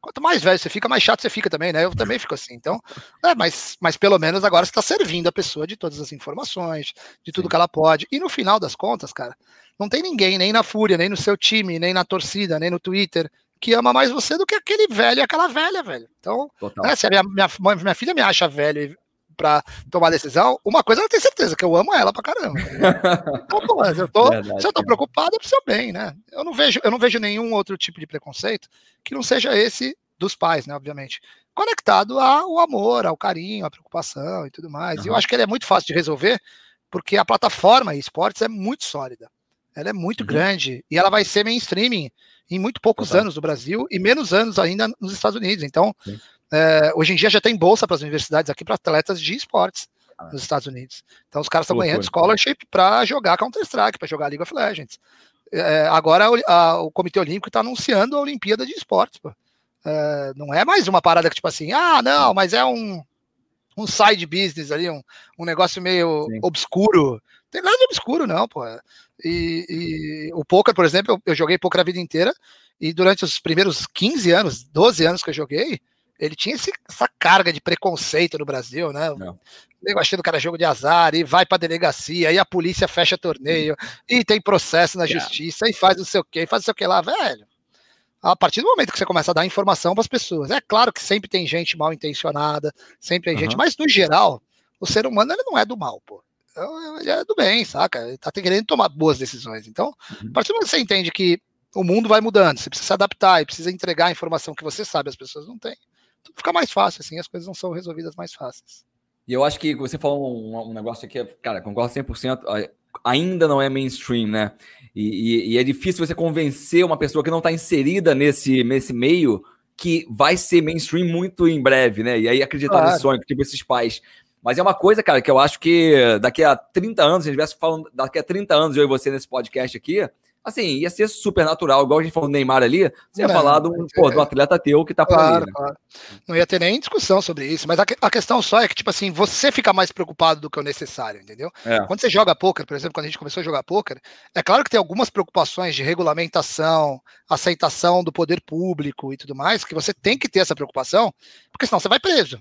quanto mais velho você fica, mais chato você fica também, né? Eu também fico assim. Então, é, mas, mas pelo menos agora você está servindo a pessoa de todas as informações, de tudo Sim. que ela pode. E no final das contas, cara, não tem ninguém, nem na Fúria, nem no seu time, nem na torcida, nem no Twitter, que ama mais você do que aquele velho e aquela velha, velho. Então, né, se a minha, minha, minha filha me acha velho para tomar decisão, uma coisa eu tenho certeza, que eu amo ela pra caramba. Então, pô, eu tô, Verdade, se eu tô cara. preocupado, é pro seu bem, né? Eu não, vejo, eu não vejo nenhum outro tipo de preconceito que não seja esse dos pais, né? Obviamente. Conectado ao amor, ao carinho, à preocupação e tudo mais. Uhum. E eu acho que ele é muito fácil de resolver, porque a plataforma esportes é muito sólida. Ela é muito uhum. grande e ela vai ser mainstream em muito poucos Total. anos no Brasil e menos anos ainda nos Estados Unidos. Então, Sim. É, hoje em dia já tem bolsa para as universidades aqui para atletas de esportes ah. nos Estados Unidos. Então os caras estão ganhando scholarship para jogar Counter-Strike, para jogar League of Legends. É, agora o, a, o Comitê Olímpico está anunciando a Olimpíada de Esportes. É, não é mais uma parada que, tipo assim, ah, não, mas é um, um side business ali, um, um negócio meio Sim. obscuro. Tem nada de obscuro, não, pô. E, e o poker, por exemplo, eu, eu joguei poker a vida inteira, e durante os primeiros 15 anos, 12 anos que eu joguei, ele tinha esse, essa carga de preconceito no Brasil, né? Não. O achando que era jogo de azar, e vai pra delegacia, e a polícia fecha torneio, e tem processo na justiça, e faz não sei o que, faz não sei o que lá, velho. A partir do momento que você começa a dar informação para as pessoas, é claro que sempre tem gente mal intencionada, sempre tem uhum. gente, mas no geral, o ser humano ele não é do mal, pô. Então, ele é do bem, saca? Ele tá querendo tomar boas decisões. Então, uhum. a partir do momento que você entende que o mundo vai mudando, você precisa se adaptar e precisa entregar a informação que você sabe, as pessoas não têm fica mais fácil, assim, as coisas não são resolvidas mais fáceis. E eu acho que você falou um, um negócio aqui, cara, concordo 100%, ainda não é mainstream, né? E, e, e, é difícil você convencer uma pessoa que não está inserida nesse, nesse meio que vai ser mainstream muito em breve, né? E aí acreditar claro. nesse sonho, tipo esses pais. Mas é uma coisa, cara, que eu acho que daqui a 30 anos, se a gente estivesse falando daqui a 30 anos, eu e você nesse podcast aqui, assim, ia ser super natural, igual a gente falou do Neymar ali, você ia não, falar do, pô, do atleta teu que tá por claro, ali. Né? Claro. Não ia ter nem discussão sobre isso, mas a, a, questão só é que, tipo assim, você fica mais preocupado do que o necessário, entendeu? É. Quando você joga poker, por exemplo, quando a gente começou a jogar poker, é claro que tem algumas preocupações de regulamentação, aceitação do poder público e tudo mais, que você tem que ter essa preocupação, porque senão você vai preso.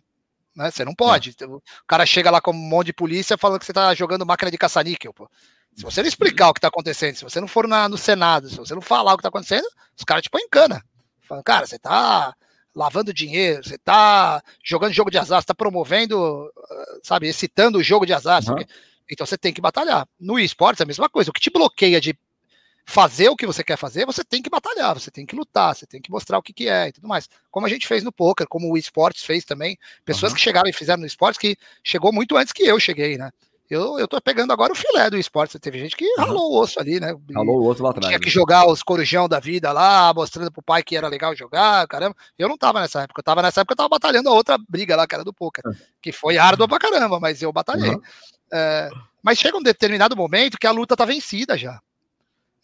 Né? Você não pode. É. O cara chega lá com um monte de polícia falando que você tá jogando máquina de caça-níquel, pô. Se você não explicar o que está acontecendo, se você não for na, no Senado, se você não falar o que está acontecendo, os caras te põem em cana. Falam, cara, você está lavando dinheiro, você está jogando jogo de azar, você está promovendo, sabe, excitando o jogo de azar. Uhum. Então você tem que batalhar. No esportes é a mesma coisa. O que te bloqueia de fazer o que você quer fazer, você tem que batalhar, você tem que lutar, você tem que mostrar o que, que é e tudo mais. Como a gente fez no poker, como o esportes fez também. Pessoas uhum. que chegaram e fizeram no esportes que chegou muito antes que eu cheguei, né? Eu, eu tô pegando agora o filé do esporte. Teve gente que ralou o osso ali, né? Ralou o osso lá atrás. Tinha que né? jogar os corujão da vida lá, mostrando pro pai que era legal jogar, caramba. Eu não tava nessa época. Eu tava nessa época, eu tava batalhando a outra briga lá, que era do poker, que foi árdua pra caramba, mas eu batalhei. Uhum. É, mas chega um determinado momento que a luta tá vencida já.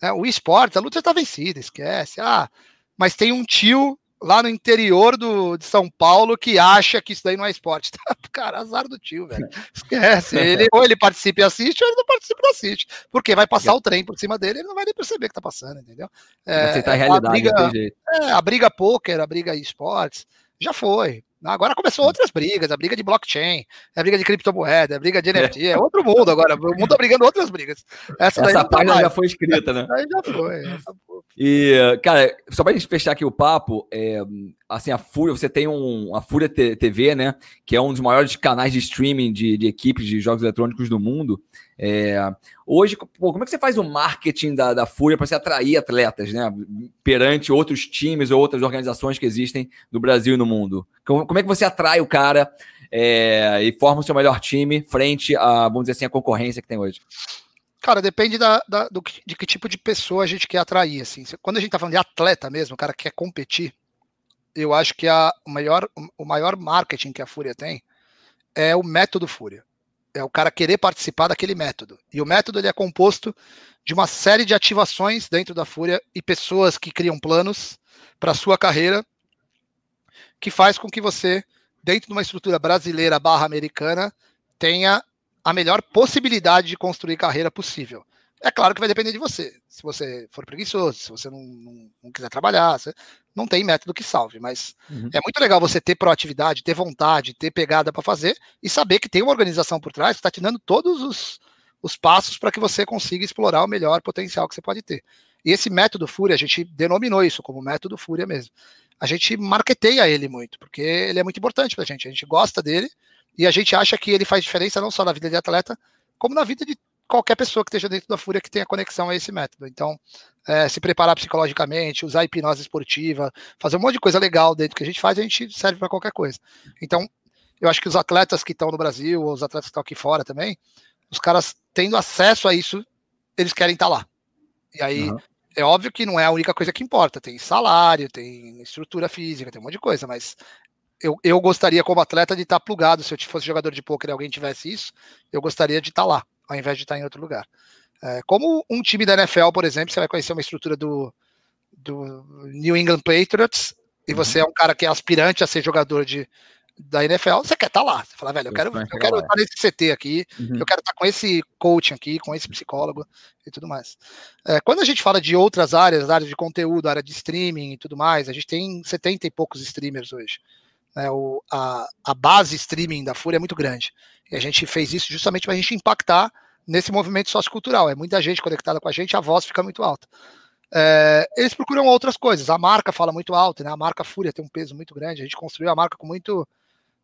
É, o esporte, a luta já tá vencida, esquece. Ah, mas tem um tio lá no interior do, de São Paulo que acha que isso daí não é esporte. Cara, azar do tio, velho. Esquece. Ele, ou ele participa e assiste, ou ele não participa e assiste. Porque vai passar o trem por cima dele, ele não vai nem perceber que tá passando, entendeu? É, a realidade, a briga, é, a briga poker, a briga esportes, já foi. Agora começou outras brigas, a briga de blockchain, a briga de criptomoeda, a briga de NFT, é, é outro mundo agora. O mundo tá brigando outras brigas. Essa, Essa tá página já foi escrita, né? Aí já foi. E, cara, só pra gente fechar aqui o papo, é, assim, a Fúria, você tem um, a Fúria TV, né? Que é um dos maiores canais de streaming de, de equipes de jogos eletrônicos do mundo. É, hoje, pô, como é que você faz o marketing da, da Fúria para você atrair atletas, né? Perante outros times ou outras organizações que existem no Brasil e no mundo? Como, como é que você atrai o cara é, e forma o seu melhor time frente a, vamos dizer assim, a concorrência que tem hoje? Cara, depende da, da do, de que tipo de pessoa a gente quer atrair. Assim. Quando a gente tá falando de atleta mesmo, o cara quer competir, eu acho que a, maior, o maior marketing que a Fúria tem é o método Fúria. É o cara querer participar daquele método. E o método ele é composto de uma série de ativações dentro da Fúria e pessoas que criam planos para sua carreira, que faz com que você, dentro de uma estrutura brasileira barra americana, tenha a melhor possibilidade de construir carreira possível. É claro que vai depender de você. Se você for preguiçoso, se você não, não, não quiser trabalhar, não tem método que salve. Mas uhum. é muito legal você ter proatividade, ter vontade, ter pegada para fazer e saber que tem uma organização por trás que está te dando todos os, os passos para que você consiga explorar o melhor potencial que você pode ter. E esse método Fúria, a gente denominou isso como método Fúria mesmo. A gente marketeia ele muito, porque ele é muito importante para a gente. A gente gosta dele e a gente acha que ele faz diferença não só na vida de atleta, como na vida de qualquer pessoa que esteja dentro da Fúria que tenha conexão a esse método. Então, é, se preparar psicologicamente, usar hipnose esportiva, fazer um monte de coisa legal dentro que a gente faz, a gente serve para qualquer coisa. Então, eu acho que os atletas que estão no Brasil, os atletas que estão aqui fora também, os caras tendo acesso a isso, eles querem estar tá lá. E aí, uhum. é óbvio que não é a única coisa que importa. Tem salário, tem estrutura física, tem um monte de coisa, mas eu, eu gostaria, como atleta, de estar plugado. Se eu fosse jogador de pôquer e alguém tivesse isso, eu gostaria de estar lá, ao invés de estar em outro lugar. É, como um time da NFL, por exemplo, você vai conhecer uma estrutura do, do New England Patriots e uhum. você é um cara que é aspirante a ser jogador de, da NFL, você quer estar lá. Você fala, velho, eu quero, eu quero estar nesse CT aqui, uhum. eu quero estar com esse coaching aqui, com esse psicólogo e tudo mais. É, quando a gente fala de outras áreas, área de conteúdo, área de streaming e tudo mais, a gente tem 70 e poucos streamers hoje. Né, o, a, a base streaming da Fúria é muito grande. E a gente fez isso justamente para a gente impactar nesse movimento sociocultural. É muita gente conectada com a gente, a voz fica muito alta. É, eles procuram outras coisas. A marca fala muito alto, né? A marca Fúria tem um peso muito grande. A gente construiu a marca com muito,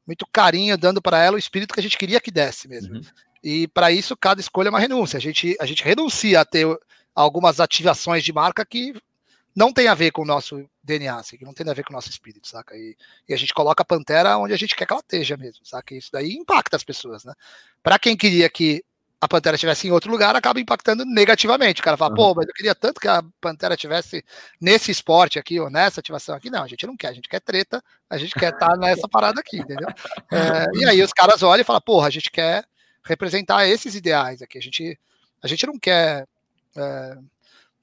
muito carinho, dando para ela o espírito que a gente queria que desse mesmo. Uhum. E para isso, cada escolha é uma renúncia. A gente, a gente renuncia a ter algumas ativações de marca que não tem a ver com o nosso DNA, assim, que não tem a ver com o nosso espírito, saca? E, e, a gente coloca a Pantera onde a gente quer que ela esteja mesmo, saca? Isso daí impacta as pessoas, né? Para quem queria que a Pantera estivesse em outro lugar, acaba impactando negativamente. O cara fala, uhum. pô, mas eu queria tanto que a Pantera estivesse nesse esporte aqui, ou nessa ativação aqui. Não, a gente não quer, a gente quer treta, a gente quer estar tá nessa parada aqui, entendeu? É, e aí os caras olham e falam, porra, a gente quer representar esses ideais aqui. A gente, a gente não quer. É,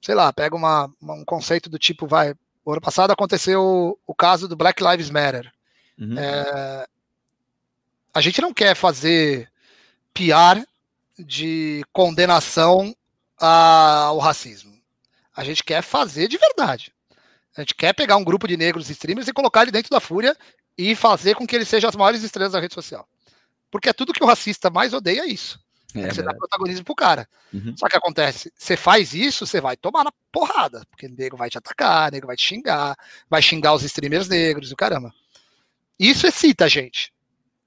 sei lá, pega uma, um conceito do tipo, vai, o ano passado aconteceu o, o caso do Black Lives Matter. Uhum. É, a gente não quer fazer PR de condenação ao racismo. A gente quer fazer de verdade. A gente quer pegar um grupo de negros streamers e colocar ele dentro da fúria e fazer com que eles sejam as maiores estrelas da rede social. Porque é tudo que o racista mais odeia é isso. É, você dá protagonismo pro cara. Uhum. Só que acontece, você faz isso, você vai tomar na porrada, porque o nego vai te atacar, o nego vai te xingar, vai xingar os streamers negros e o caramba. Isso excita a gente,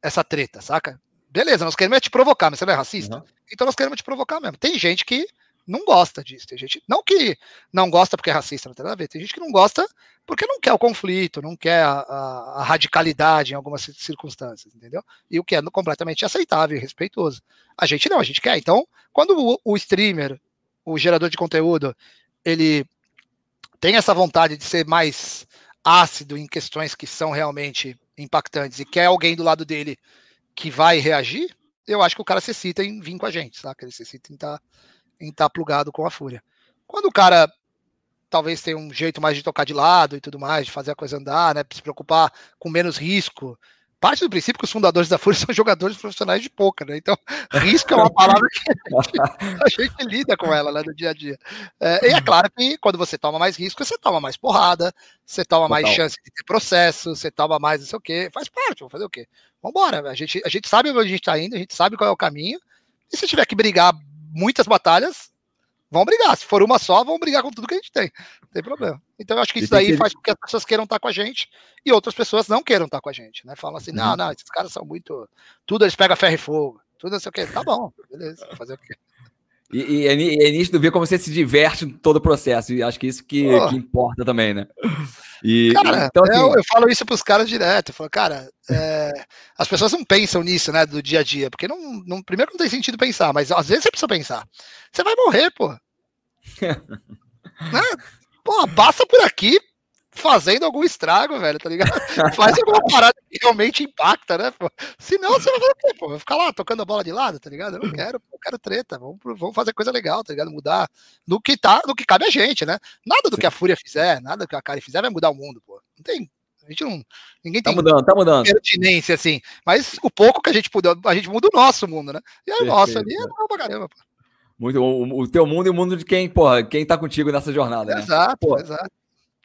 essa treta, saca? Beleza, nós queremos te provocar, mas você não é racista? Uhum. Então nós queremos te provocar mesmo. Tem gente que não gosta disso. Tem gente, não que não gosta porque é racista, não tem nada a ver. Tem gente que não gosta porque não quer o conflito, não quer a, a, a radicalidade em algumas circunstâncias, entendeu? E o que é completamente aceitável e respeitoso. A gente não, a gente quer. Então, quando o, o streamer, o gerador de conteúdo, ele tem essa vontade de ser mais ácido em questões que são realmente impactantes e quer alguém do lado dele que vai reagir, eu acho que o cara se cita em vir com a gente, saca? Ele se cita em estar tá em estar tá plugado com a Fúria. Quando o cara talvez tenha um jeito mais de tocar de lado e tudo mais, de fazer a coisa andar, né, se preocupar com menos risco. Parte do princípio que os fundadores da Fúria são jogadores profissionais de poker, né? Então, risco é uma palavra que a gente, a gente lida com ela né, no dia a dia. É, e é claro que quando você toma mais risco, você toma mais porrada, você toma Total. mais chance de ter processo, você toma mais não sei o quê. Faz parte, vamos fazer o quê? Vambora. A gente, a gente sabe onde a gente está indo, a gente sabe qual é o caminho. E se tiver que brigar muitas batalhas, vão brigar. Se for uma só, vão brigar com tudo que a gente tem. Não tem problema. Então eu acho que isso daí faz com que as pessoas queiram estar com a gente e outras pessoas não queiram estar com a gente, né? Falam assim, não, uhum. não, esses caras são muito. Tudo eles pegam ferro e fogo. Tudo não sei o quê. Tá bom, beleza, fazer o quê? E, e, é, é nítido ver como você se diverte em todo o processo. E acho que isso que, oh. que importa também, né? E, cara, então, assim, eu, eu, falo isso pros caras direto. Eu falo, cara, é, as pessoas não pensam nisso, né, do dia a dia. Porque não, não, primeiro não tem sentido pensar, mas às vezes você precisa pensar. Você vai morrer, pô. né? Pô, passa por aqui, fazendo algum estrago, velho, tá ligado? Faz alguma parada que realmente impacta, né? Pô? Senão você vai fazer o quê, pô? Vai ficar lá tocando a bola de lado, tá ligado? Eu não quero, eu quero treta. Vamos, vamos fazer coisa legal, tá ligado? Mudar no que tá, no que cabe a gente, né? Nada do Sim. que a Fúria fizer, nada do que a Kari fizer vai mudar o mundo, pô. Não tem. A gente não. Ninguém tá tem mudando, tá mudando. pertinência, assim. Mas o pouco que a gente muda, a gente muda o nosso mundo, né? E o nosso ali é bom pra caramba, pô. Muito, o, o, teu mundo e o mundo de quem, porra, quem tá contigo nessa jornada, né? Exato, exato.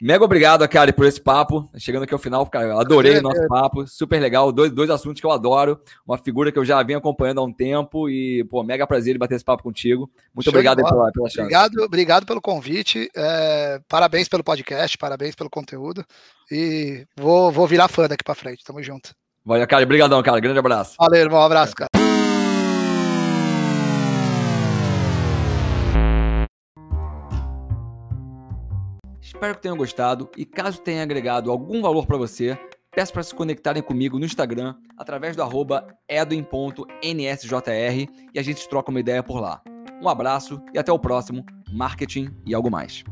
Mega obrigado, Kari, por esse papo. Chegando aqui ao final, cara, adorei o nosso papo. Super legal. Dois, dois assuntos que eu adoro. Uma figura que eu já venho acompanhando há um tempo. E, pô, mega prazer de bater esse papo contigo. Muito Show obrigado pela, pela chance. Obrigado, obrigado pelo convite. É, parabéns pelo podcast, parabéns pelo conteúdo. E vou, vou virar fã daqui pra frente. Tamo junto. Valeu, Kari. Obrigadão, cara. Grande abraço. Valeu, irmão. Um abraço, cara. Espero que tenham gostado e caso tenha agregado algum valor para você, peço para se conectarem comigo no Instagram através do arroba edwin.nsjr e a gente troca uma ideia por lá. Um abraço e até o próximo Marketing e Algo Mais.